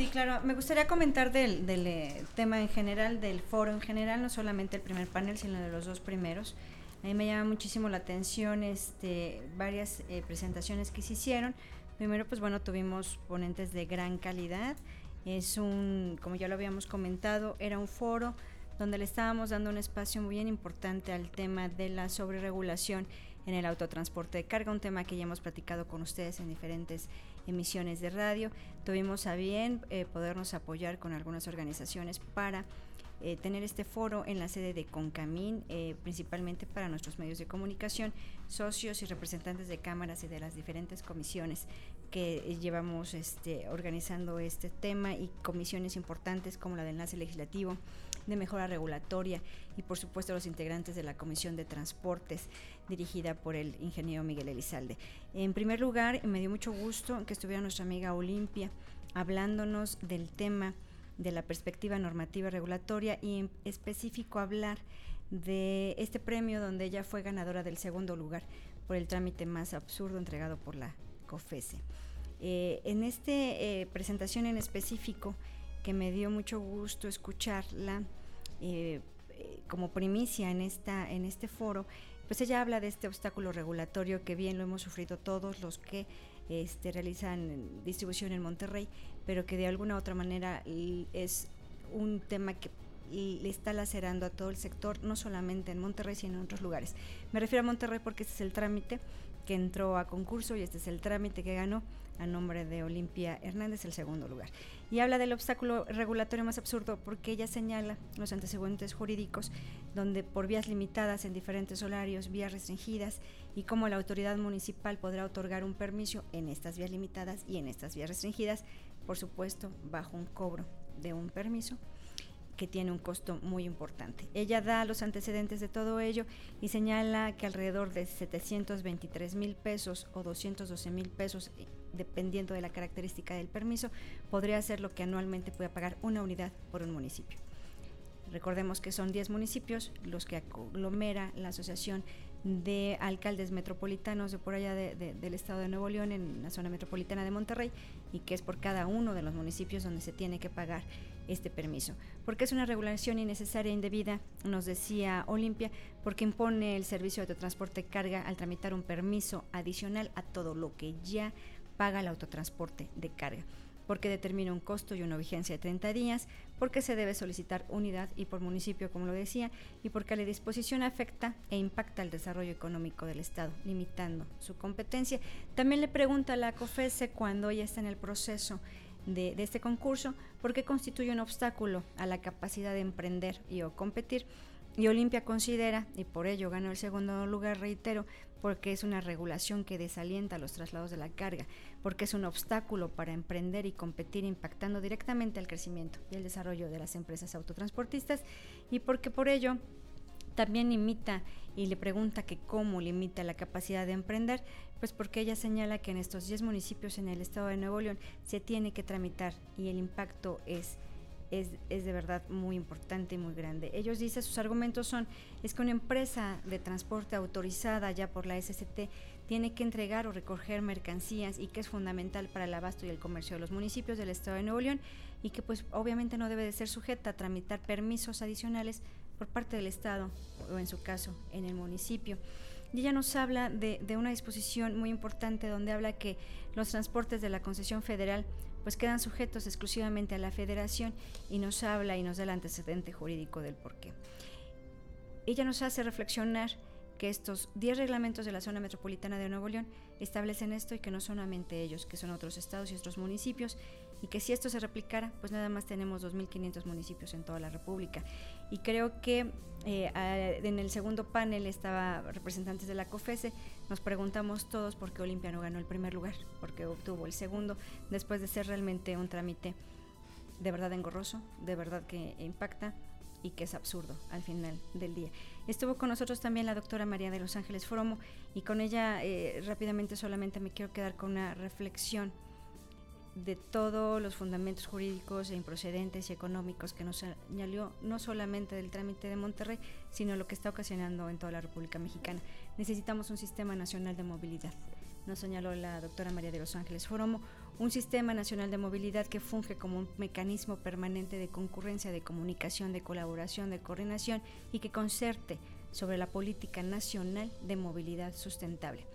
Sí, claro. Me gustaría comentar del, eh, tema en general, del foro en general, no solamente el primer panel, sino de los dos primeros. A mí me llama muchísimo la atención este, varias eh, presentaciones que se hicieron. Primero, pues bueno, tuvimos ponentes de gran calidad. Es un, como ya lo habíamos comentado, era un foro donde le estábamos dando un espacio muy bien importante al tema de la sobreregulación en el autotransporte de carga, un tema que ya hemos platicado con ustedes en diferentes emisiones de radio. Tuvimos a bien eh, podernos apoyar con algunas organizaciones para eh, tener este foro en la sede de Concamín, eh, principalmente para nuestros medios de comunicación, socios y representantes de cámaras y de las diferentes comisiones que llevamos este, organizando este tema y comisiones importantes como la de enlace legislativo, de mejora regulatoria y por supuesto los integrantes de la Comisión de Transportes dirigida por el ingeniero Miguel Elizalde. En primer lugar, me dio mucho gusto que estuviera nuestra amiga Olimpia hablándonos del tema de la perspectiva normativa regulatoria y en específico hablar de este premio donde ella fue ganadora del segundo lugar por el trámite más absurdo entregado por la COFESE. Eh, en esta eh, presentación en específico, que me dio mucho gusto escucharla eh, como primicia en, esta, en este foro, pues ella habla de este obstáculo regulatorio que bien lo hemos sufrido todos los que este, realizan distribución en Monterrey, pero que de alguna u otra manera es un tema que le está lacerando a todo el sector, no solamente en Monterrey, sino en otros lugares. Me refiero a Monterrey porque este es el trámite que entró a concurso y este es el trámite que ganó a nombre de Olimpia Hernández el segundo lugar. Y habla del obstáculo regulatorio más absurdo porque ella señala los antecedentes jurídicos donde por vías limitadas en diferentes horarios, vías restringidas y cómo la autoridad municipal podrá otorgar un permiso en estas vías limitadas y en estas vías restringidas, por supuesto, bajo un cobro de un permiso que tiene un costo muy importante. Ella da los antecedentes de todo ello y señala que alrededor de 723 mil pesos o 212 mil pesos, eh, dependiendo de la característica del permiso, podría ser lo que anualmente puede pagar una unidad por un municipio. Recordemos que son 10 municipios los que aglomera la Asociación de alcaldes metropolitanos de por allá del estado de Nuevo León en la zona metropolitana de Monterrey y que es por cada uno de los municipios donde se tiene que pagar este permiso. Porque es una regulación innecesaria e indebida, nos decía Olimpia, porque impone el servicio de autotransporte carga al tramitar un permiso adicional a todo lo que ya paga el autotransporte de carga porque determina un costo y una vigencia de 30 días, porque se debe solicitar unidad y por municipio, como lo decía, y porque la disposición afecta e impacta el desarrollo económico del Estado, limitando su competencia. También le pregunta a la COFESE cuando ella está en el proceso de, este concurso, por qué constituye un obstáculo a la capacidad de emprender y o competir. Y Olimpia considera, y por ello ganó el segundo lugar, reitero, porque es una regulación que desalienta los traslados de la carga, porque es un obstáculo para emprender y competir impactando directamente al crecimiento y el desarrollo de las empresas autotransportistas, y porque por ello también limita y le pregunta que cómo limita la capacidad de emprender, pues porque ella señala que en estos 10 municipios en el estado de Nuevo León se tiene que tramitar y el impacto es es, es, de verdad muy importante y muy grande. Ellos dicen, sus argumentos son, es que una empresa de transporte autorizada ya por la SCT tiene que entregar o recoger mercancías y que es fundamental para el abasto y el comercio de los municipios del Estado de Nuevo León y que pues obviamente no debe de ser sujeta a tramitar permisos adicionales por parte del Estado o en su caso en el municipio. Y ella nos habla de, de, una disposición muy importante donde habla que los transportes de la concesión federal pues quedan sujetos exclusivamente a la federación y nos habla y nos da el antecedente jurídico del porqué. Ella nos hace reflexionar que estos 10 reglamentos de la zona metropolitana de Nuevo León establecen esto y que no solamente ellos, que son otros estados y otros municipios, y que si esto se replicara, pues nada más tenemos 2.500 municipios en toda la República. Y creo que eh, en el segundo panel estaba representantes de la COFESE, nos preguntamos todos por qué Olimpia no ganó el primer lugar, porque obtuvo el segundo, después de ser realmente un trámite de verdad engorroso, de verdad que impacta y que es absurdo al final del día. Estuvo con nosotros también la doctora María de Los Ángeles Fromo y con ella eh, rápidamente solamente me quiero quedar con una reflexión de todos los fundamentos jurídicos e improcedentes y económicos que nos señaló no solamente del trámite de Monterrey, sino lo que está ocasionando en toda la República Mexicana. Necesitamos un sistema nacional de movilidad, nos señaló la doctora María de los Ángeles Foromo, un sistema nacional de movilidad que funge como un mecanismo permanente de concurrencia, de comunicación, de colaboración, de coordinación y que concerte sobre la política nacional de movilidad sustentable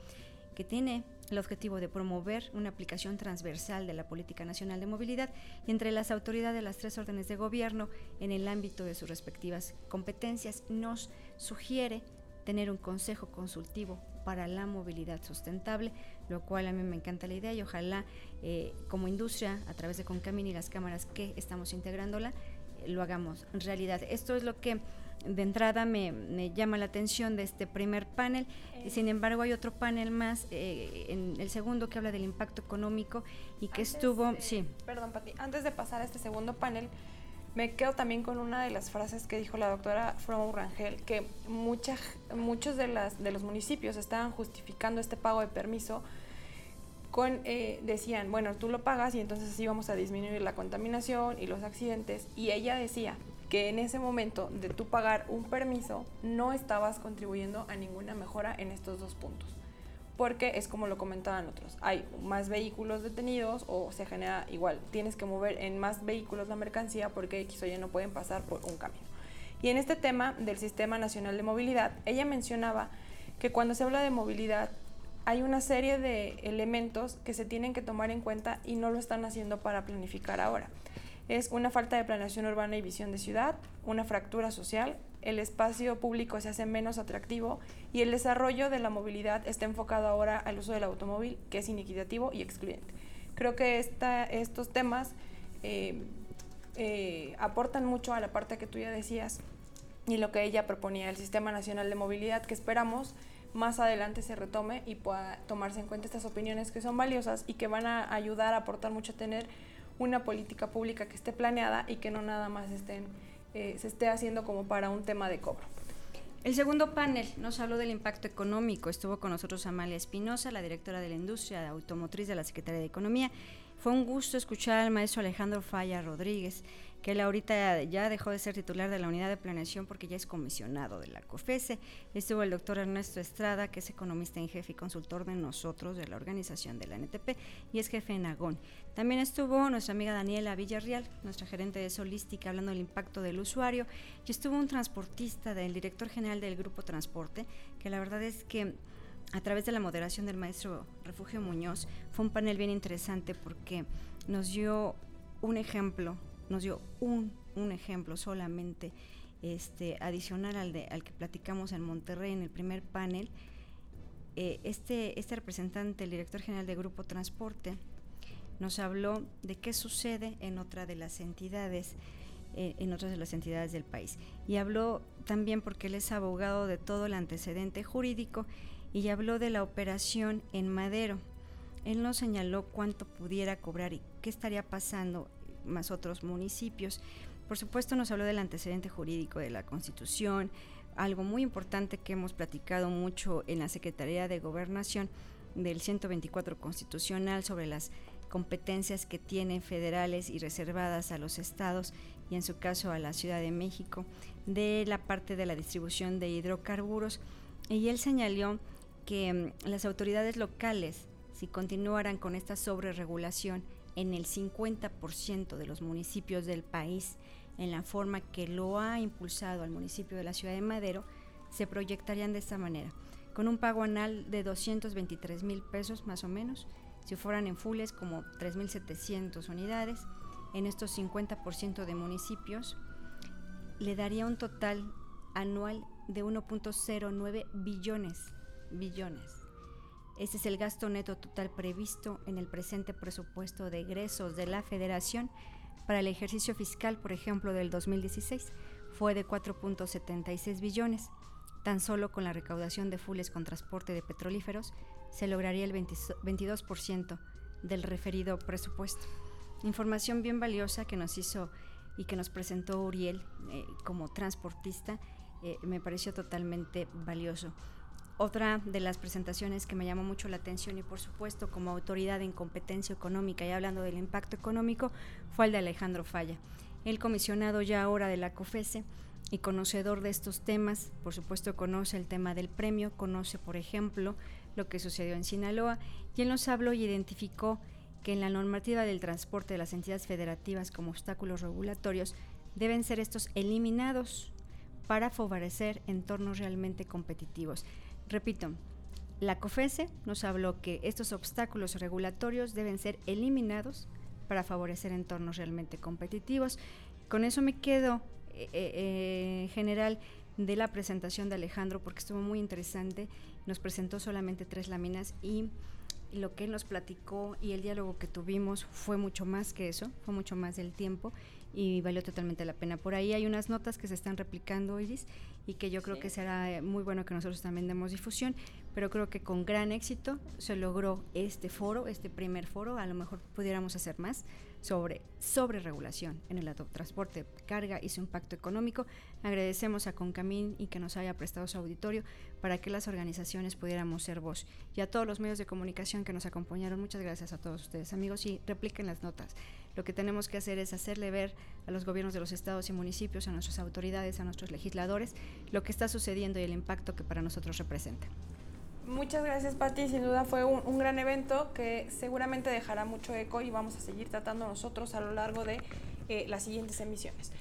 que tiene el objetivo de promover una aplicación transversal de la Política Nacional de Movilidad entre las autoridades de las tres órdenes de gobierno en el ámbito de sus respectivas competencias, nos sugiere tener un consejo consultivo para la movilidad sustentable, lo cual a mí me encanta la idea y ojalá eh, como industria, a través de Concamin y las cámaras que estamos integrándola, lo hagamos realidad. Esto es lo que de entrada me, llama la atención de este primer panel. Eh. Sin embargo, hay otro panel más, eh, en el segundo, que habla del impacto económico y que estuvo... sí. Perdón, Pati. Antes de pasar a este segundo panel, me quedo también con una de las frases que dijo la doctora From Rangel, que mucha, muchos de, las, de los municipios estaban justificando este pago de permiso con, eh, decían, bueno, tú lo pagas y entonces así vamos a disminuir la contaminación y los accidentes. Y ella decía que en ese momento de tú pagar un permiso no estabas contribuyendo a ninguna mejora en estos dos puntos. Porque es como lo comentaban otros, hay más vehículos detenidos o se genera igual, tienes que mover en más vehículos la mercancía porque X o Y no pueden pasar por un camión. Y en este tema del Sistema Nacional de Movilidad, ella mencionaba que cuando se habla de movilidad hay una serie de elementos que se tienen que tomar en cuenta y no lo están haciendo para planificar ahora. Es una falta de planeación urbana y visión de ciudad, una fractura social, el espacio público se hace menos atractivo y el desarrollo de la movilidad está enfocado ahora al uso del automóvil, que es inequitativo y excluyente. Creo que esta, estos temas eh, eh, aportan mucho a la parte que tú ya decías y lo que ella proponía, el Sistema Nacional de Movilidad, que esperamos más adelante se retome y pueda tomarse en cuenta estas opiniones que son valiosas y que van a ayudar a aportar mucho a tener una política pública que esté planeada y que no nada más estén, eh, se esté haciendo como para un tema de cobro. El segundo panel nos habló del impacto económico. Estuvo con nosotros Amalia Espinosa, la directora de la industria automotriz de la Secretaría de Economía. Fue un gusto escuchar al maestro Alejandro Falla Rodríguez, que él ahorita ya dejó de ser titular de la unidad de planeación porque ya es comisionado de la COFESE. Estuvo el doctor Ernesto Estrada, que es economista en jefe y consultor de nosotros, de la organización de la NTP, y es jefe en Agón. También estuvo nuestra amiga Daniela Villarreal, nuestra gerente de Solística, hablando del impacto del usuario, y estuvo un transportista del director general del Grupo Transporte, que la verdad es que a través de la moderación del maestro Refugio Muñoz, fue un panel bien interesante porque nos dio un ejemplo nos dio un un ejemplo solamente este, adicional al, de, al que platicamos en Monterrey en el primer panel, eh, este, este representante, el director general de Grupo Transporte, nos habló de qué sucede en otra de las entidades, eh, en otras de las entidades del país. Y habló también porque él es abogado de todo el antecedente jurídico y habló de la operación en Madero. Él nos señaló cuánto pudiera cobrar y qué estaría pasando más otros municipios. Por supuesto nos habló del antecedente jurídico de la Constitución, algo muy importante que hemos platicado mucho en la Secretaría de Gobernación del 124 constitucional sobre las competencias que tienen federales y reservadas a los estados y en su caso a la Ciudad de México, de la parte de la distribución de hidrocarburos. Y él señaló que mm, las autoridades locales, si continuaran con esta sobreregulación en el 50% de los municipios del país, en la forma que lo ha impulsado al municipio de la ciudad de Madero, se proyectarían de esta manera, con un pago anual de 223 mil pesos más o menos, si fueran en fules como 3.700 unidades, en estos 50% de municipios, le daría un total anual de 1.09 billones, billones. Ese es el gasto neto total previsto en el presente presupuesto de egresos de la Federación para el ejercicio fiscal, por ejemplo, del 2016. Fue de 4.76 billones. Tan solo con la recaudación de fules con transporte de petrolíferos se lograría el 22% del referido presupuesto. Información bien valiosa que nos hizo y que nos presentó Uriel eh, como transportista eh, me pareció totalmente valioso. Otra de las presentaciones que me llamó mucho la atención y por supuesto como autoridad en competencia económica y hablando del impacto económico fue el de Alejandro Falla, el comisionado ya ahora de la COFESE y conocedor de estos temas, por supuesto conoce el tema del premio, conoce por ejemplo lo que sucedió en Sinaloa y él nos habló y identificó que en la normativa del transporte de las entidades federativas como obstáculos regulatorios deben ser estos eliminados para favorecer entornos realmente competitivos. Repito, la COFESE nos habló que estos obstáculos regulatorios deben ser eliminados para favorecer entornos realmente competitivos. Con eso me quedo eh, eh, en general de la presentación de Alejandro porque estuvo muy interesante. Nos presentó solamente tres láminas y lo que él nos platicó y el diálogo que tuvimos fue mucho más que eso, fue mucho más del tiempo y valió totalmente la pena. Por ahí hay unas notas que se están replicando, Iris, y que yo creo que será eh, muy bueno que nosotros también demos difusión, pero creo que con gran éxito se logró este foro, este primer foro, a lo mejor pudiéramos hacer más sobre, sobre regulación en el transporte, carga y su impacto económico. Agradecemos a Concamín y que nos haya prestado su auditorio para que las organizaciones pudiéramos ser voz. Y a todos los medios de comunicación que nos acompañaron, muchas gracias a todos ustedes amigos y repliquen las notas. Lo que tenemos que hacer es hacerle ver a los gobiernos de los estados y municipios, a nuestras autoridades, a nuestros legisladores, lo que está sucediendo y el impacto que para nosotros representa. Muchas gracias, Patti. Sin duda fue un, gran evento que seguramente dejará mucho eco y vamos a seguir tratando nosotros a lo largo de eh, las siguientes emisiones.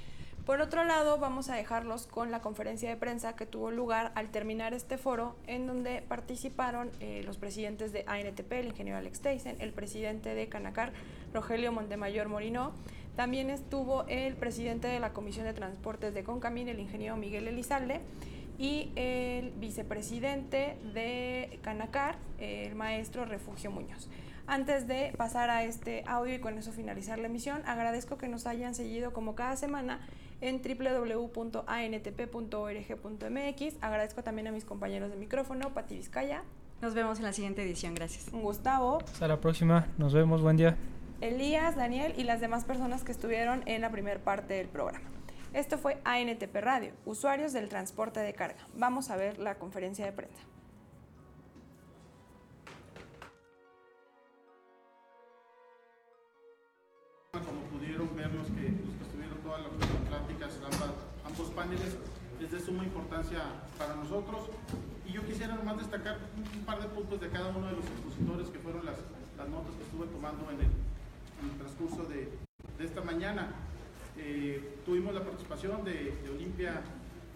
Por otro lado, vamos a dejarlos con la conferencia de prensa que tuvo lugar al terminar este foro, en donde participaron eh, los presidentes de ANTP, el ingeniero Alex Tyson, el presidente de Canacar, Rogelio Montemayor Morino. También estuvo el presidente de la Comisión de Transportes de Concamín, el ingeniero Miguel Elizalde y el vicepresidente de Canacar, el maestro Refugio Muñoz. Antes de pasar a este audio y con eso finalizar la emisión, agradezco que nos hayan seguido como cada semana en www.antp.org.mx. Agradezco también a mis compañeros de micrófono, Pati Vizcaya. Nos vemos en la siguiente edición, gracias. Gustavo. Hasta la próxima, nos vemos, buen día. Elías, Daniel y las demás personas que estuvieron en la primera parte del programa. Esto fue ANTP Radio, usuarios del transporte de carga. Vamos a ver la conferencia de prensa. Como pudieron ver los que, estuvieron todas las pláticas, ambos paneles, es de suma importancia para nosotros. Y yo quisiera nomás destacar un par de puntos de cada uno de los expositores que fueron las, notas que estuve tomando en el, transcurso de esta mañana. Eh, tuvimos la participación de, Olimpia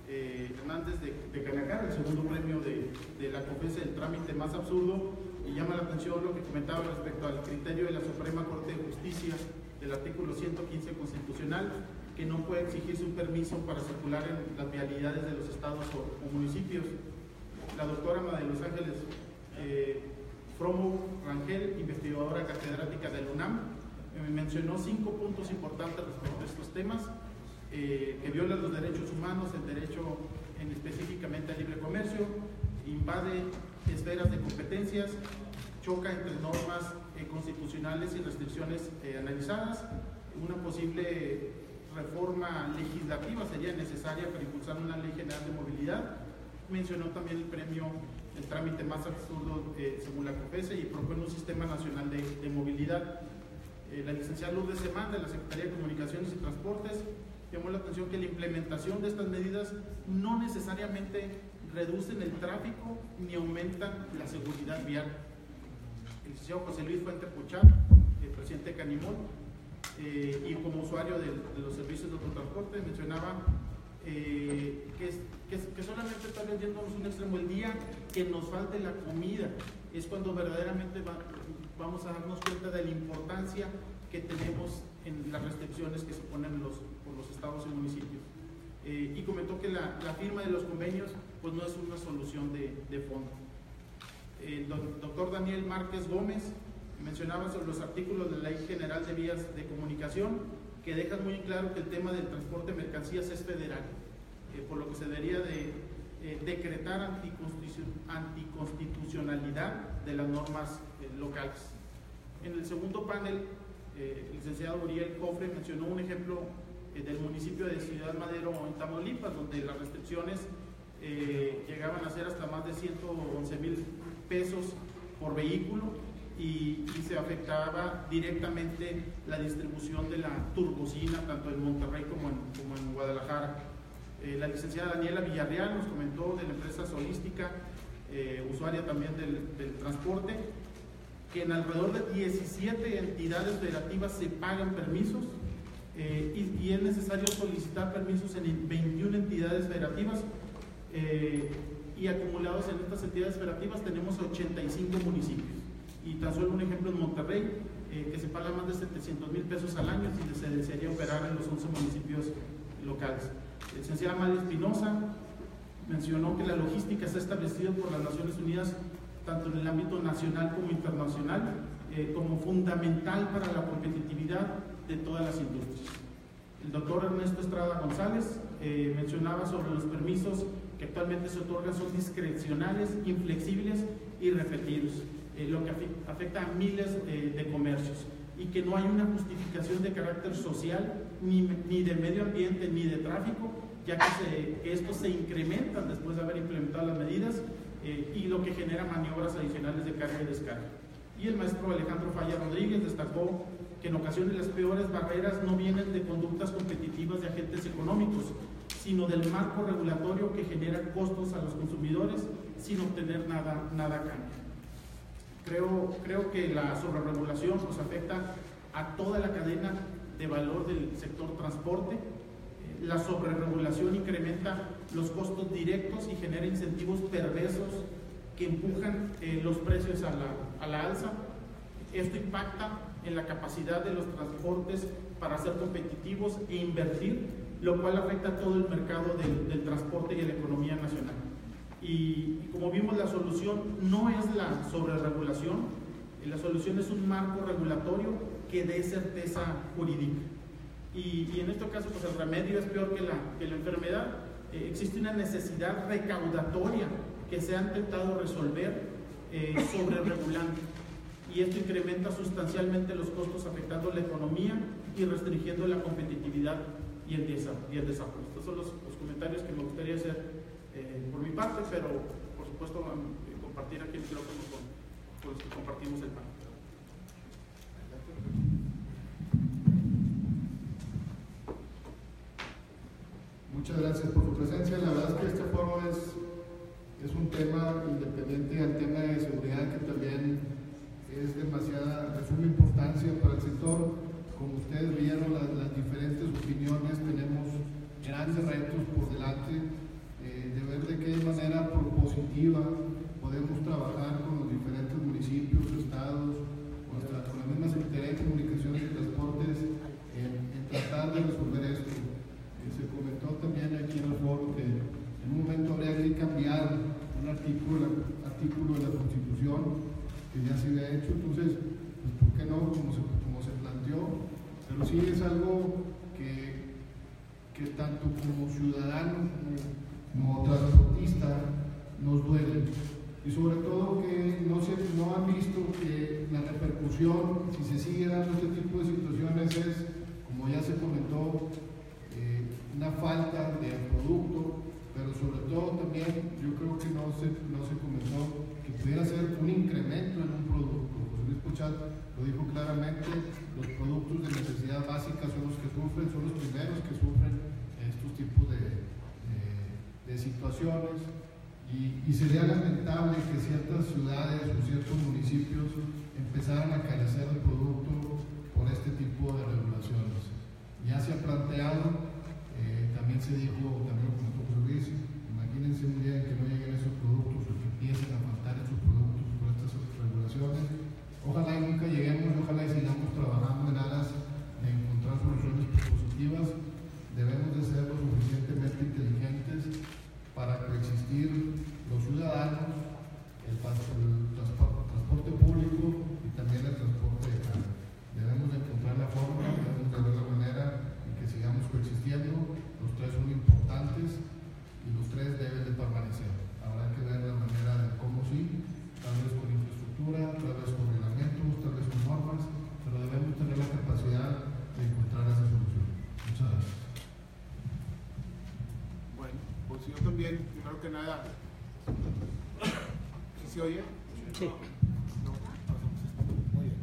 eh, Hernández de, de, Canacar, el segundo premio de, la conferencia del trámite más absurdo, y llama la atención lo que comentaba respecto al criterio de la Suprema Corte de Justicia del artículo 115 constitucional, que no puede exigirse un permiso para circular en las vialidades de los estados o, municipios. La doctora María de Los Ángeles eh, Fromo Rangel, investigadora catedrática del UNAM, mencionó cinco puntos importantes respecto a estos temas, eh, que violan los derechos humanos, el derecho en específicamente al libre comercio, invade esferas de competencias, choca entre normas eh, constitucionales y restricciones eh, analizadas, una posible reforma legislativa sería necesaria para impulsar una ley general de movilidad. Mencionó también el premio, el trámite más absurdo según la COPESE y propone un sistema nacional de, movilidad. La licenciada Lourdes Semán de la Secretaría de Comunicaciones y Transportes llamó la atención que la implementación de estas medidas no necesariamente reducen el tráfico ni aumentan la seguridad vial. El licenciado José Luis Fuente Puchar, el presidente Canimón, eh, y como usuario de, los servicios de autotransporte, mencionaba eh, que, solamente está vendiéndonos un extremo el día que nos falte la comida. Es cuando verdaderamente vamos a darnos cuenta de la importancia que tenemos en las restricciones que se ponen los, por los estados y municipios. Eh, y comentó que la, firma de los convenios pues no es una solución de, de fondo. El doctor Daniel Márquez Gómez mencionaba sobre los artículos de la Ley General de Vías de Comunicación que dejan muy claro que el tema del transporte de mercancías es federal, eh, por lo que se debería de eh, decretar anticonstitucionalidad de las normas locales. En el segundo panel eh, el licenciado Uriel Cofre mencionó un ejemplo eh, del municipio de Ciudad Madero en Tamaulipas, donde las restricciones eh, llegaban a ser hasta más de 111 mil pesos por vehículo y, se afectaba directamente la distribución de la turbocina, tanto en Monterrey como en, Guadalajara. la licenciada Daniela Villarreal nos comentó de la empresa Solística, usuaria también del transporte, que en alrededor de 17 entidades federativas se pagan permisos eh, y, es necesario solicitar permisos en 21 entidades federativas eh, y acumulados en estas entidades federativas tenemos 85 municipios. Y tan solo un ejemplo en Monterrey, eh, que se paga más de 700 mil pesos al año si se desearía operar en los 11 municipios locales. El licenciada María Espinosa mencionó que la logística está establecida por las Naciones Unidas tanto en el ámbito nacional como internacional, eh, como fundamental para la competitividad de todas las industrias. El doctor Ernesto Estrada González eh, mencionaba sobre los permisos que actualmente se otorgan son discrecionales, inflexibles y repetidos, eh, lo que afecta a miles de comercios y que no hay una justificación de carácter social, ni, ni de medio ambiente, ni de tráfico, ya que, que estos se incrementan después de haber implementado las medidas eh, y lo que genera maniobras adicionales de carga y descarga. Y el maestro Alejandro Falla Rodríguez destacó que en ocasiones las peores barreras no vienen de conductas competitivas de agentes económicos, sino del marco regulatorio que genera costos a los consumidores sin obtener nada, nada a cambio. Creo, creo que la sobreregulación nos afecta a toda la cadena de valor del sector transporte, la sobreregulación incrementa los costos directos y genera incentivos perversos que empujan eh, los precios a la, a la, alza. Esto impacta en la capacidad de los transportes para ser competitivos e invertir, lo cual afecta a todo el mercado del, transporte y a la economía nacional. Y, como vimos, la solución no es la sobreregulación, la solución es un marco regulatorio que dé certeza jurídica. Y, en este caso, pues el remedio es peor que la, que la enfermedad. Eh, existe una necesidad recaudatoria que se ha intentado resolver eh, sobre regulante. Y esto incrementa sustancialmente los costos afectando la economía y restringiendo la competitividad y el, desarrollo. Y. Estos son los, los, comentarios que me gustaría hacer eh, por mi parte, pero por supuesto compartir aquí el micrófono con los que compartimos el panel. Muchas gracias por su presencia. La verdad es que este foro es, es un tema independiente al tema de seguridad que también es demasiada, de suma importancia para el sector. Como ustedes vieron, las, diferentes opiniones, tenemos grandes retos por delante eh, de ver de qué manera propositiva podemos trabajar con los diferentes municipios, estados, con la misma Secretaría de Comunicaciones y Transportes en tratar de resolver esto también aquí en el foro que en un momento habría que cambiar un artículo, artículo de la Constitución que ya se había hecho, entonces, pues, ¿por qué no? Como se, como se planteó, pero sí es algo que, que tanto como ciudadanos como, como transportistas nos duele. Y sobre todo que no, se, no han visto que la repercusión, si se sigue dando este tipo de situaciones, es, como ya se comentó, una falta de producto, pero sobre todo también yo creo que no se, no se comentó que pudiera ser un incremento en un producto. José Luis Puchat lo dijo claramente, los productos de necesidad básica son los que sufren, son los primeros que sufren estos tipos de, de, de situaciones y, sería lamentable que ciertas ciudades o ciertos municipios empezaran a carecer de producto por este tipo de regulaciones. Ya se ha planteado, también se dijo, también como José Luis, imagínense un día en que no lleguen esos productos o que empiecen a faltar esos productos por estas regulaciones. Ojalá y nunca lleguemos, ojalá y sigamos trabajando en aras de encontrar soluciones positivas. Debemos de ser lo suficientemente inteligentes para coexistir los ciudadanos, el, transporte, público y también el transporte de carga. Debemos encontrar la forma, debemos de ver la manera en que sigamos coexistiendo. Los tres son importantes y los tres deben de permanecer. Habrá que ver la manera de cómo sí, tal vez con infraestructura, tal vez con reglamentos, tal vez con normas, pero debemos tener la capacidad de encontrar esa solución. Muchas gracias. Pues yo también, primero que nada, ¿sí se oye? Sí. Muy bien.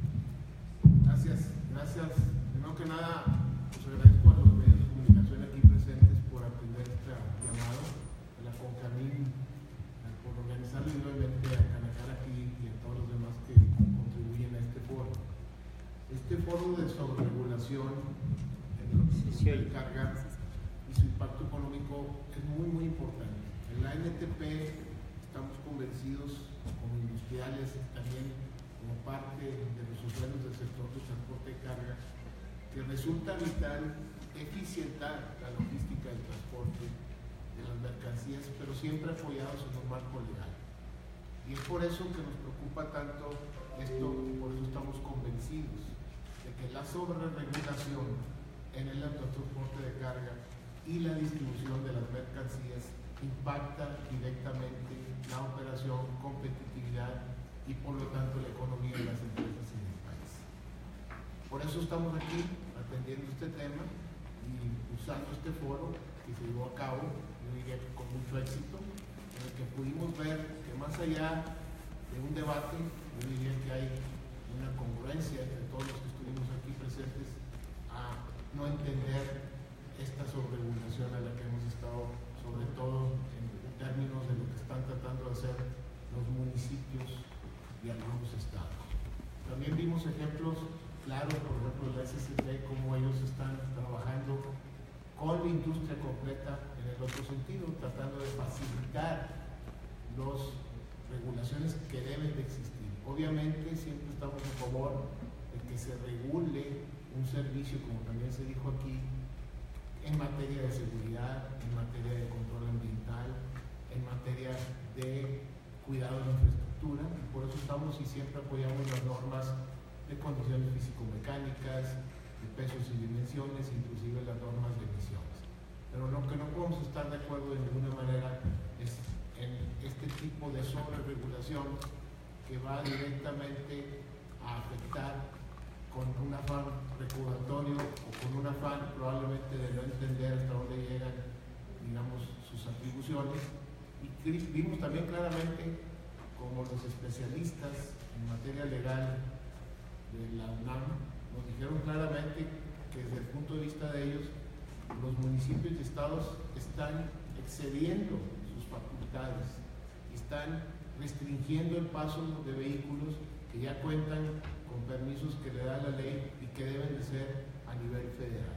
Gracias, gracias. Primero que nada, pues agradezco a los medios de comunicación aquí presentes por atender este CONCAMIN, por organizarlo y nuevamente a Canacar aquí y a todos los demás que contribuyen a este foro. Este foro de sobreregulación en lo que de carga su impacto económico es muy, muy importante. En la NTP estamos convencidos como industriales, también como parte de los usuarios del sector de transporte de carga, que resulta vital eficientar la logística del transporte las mercancías, pero siempre apoyados en un marco legal. Y es por eso que nos preocupa tanto esto, por eso estamos convencidos de que la sobreregulación en el transporte de carga y la distribución de las mercancías impacta directamente la operación, competitividad y por lo tanto la economía de las empresas en el país. Por eso estamos aquí atendiendo este tema y usando este foro que se llevó a cabo, con mucho éxito, en el que pudimos ver que más allá de un debate, yo diría que hay una congruencia entre todos los que estuvimos aquí presentes a no entender esta sobreregulación a la que hemos estado, sobre todo en términos de lo que están tratando de hacer los municipios y algunos estados. También vimos ejemplos claros, por ejemplo, la SCT, cómo ellos están trabajando con la industria completa el otro sentido, tratando de facilitar las regulaciones que deben de existir. Obviamente siempre estamos a favor de que se regule un servicio, como también se dijo aquí, en materia de seguridad, en materia de control ambiental, en materia de cuidado de infraestructura. Y por eso estamos y siempre apoyamos las normas de condiciones físico-mecánicas, de pesos y dimensiones, inclusive las normas de emisiones. Pero lo que no podemos estar de acuerdo de ninguna manera es en este tipo de sobreregulación que va directamente a afectar con un afán recaudatorio o con un afán probablemente de no entender hasta dónde llegan, digamos, sus atribuciones. Y vimos también claramente como los especialistas en materia legal de la UNAM nos dijeron claramente que desde el punto de vista de ellos, los municipios y estados están excediendo sus facultades, están restringiendo el paso de vehículos que ya cuentan con permisos que le da la ley y que deben de ser a nivel federal.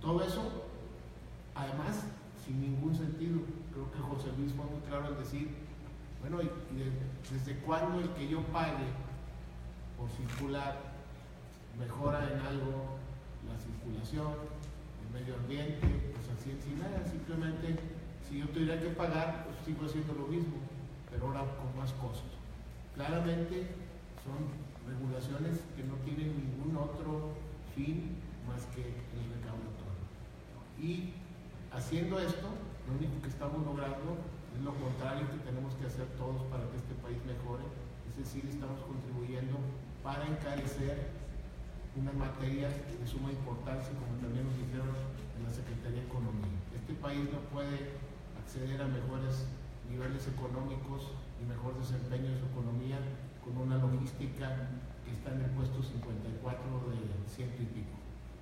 Todo eso, además, sin ningún sentido. Creo que José Luis fue muy claro al decir, bueno, ¿y, desde cuándo el que yo pague por circular mejora en algo la circulación, medio ambiente, pues así en nada, simplemente si yo tuviera que pagar, pues sigo haciendo lo mismo, pero ahora con más costos. Claramente Son regulaciones que no tienen ningún otro fin más que el recaudatorio. Y haciendo esto, lo único que estamos logrando es lo contrario que tenemos que hacer todos para que este país mejore, es decir, estamos contribuyendo para encarecer una materia de suma importancia, como también nos dijeron en la Secretaría de Economía. Este país no puede acceder a mejores niveles económicos y mejor desempeño de su economía con una logística que está en el puesto 54 de ciento y pico.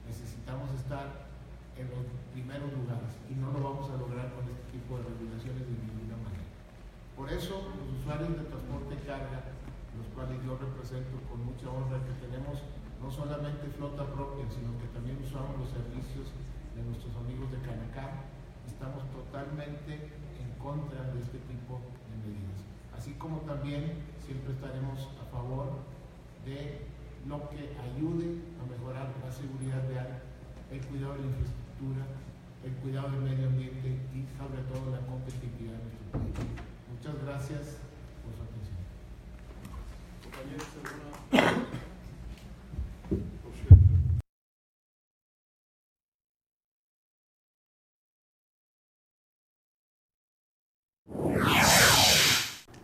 Necesitamos estar en los primeros lugares y no lo vamos a lograr con este tipo de regulaciones de ninguna manera. Por eso los usuarios de transporte carga, los cuales yo represento con mucha honra que tenemos no solamente flota propia, sino que también usamos los servicios de nuestros amigos de Canacá, estamos totalmente en contra de este tipo de medidas. Así como también siempre estaremos a favor de lo que ayude a mejorar la seguridad vial, el cuidado de la infraestructura, el cuidado del medio ambiente y sobre todo la competitividad de nuestro país. Muchas gracias por su atención.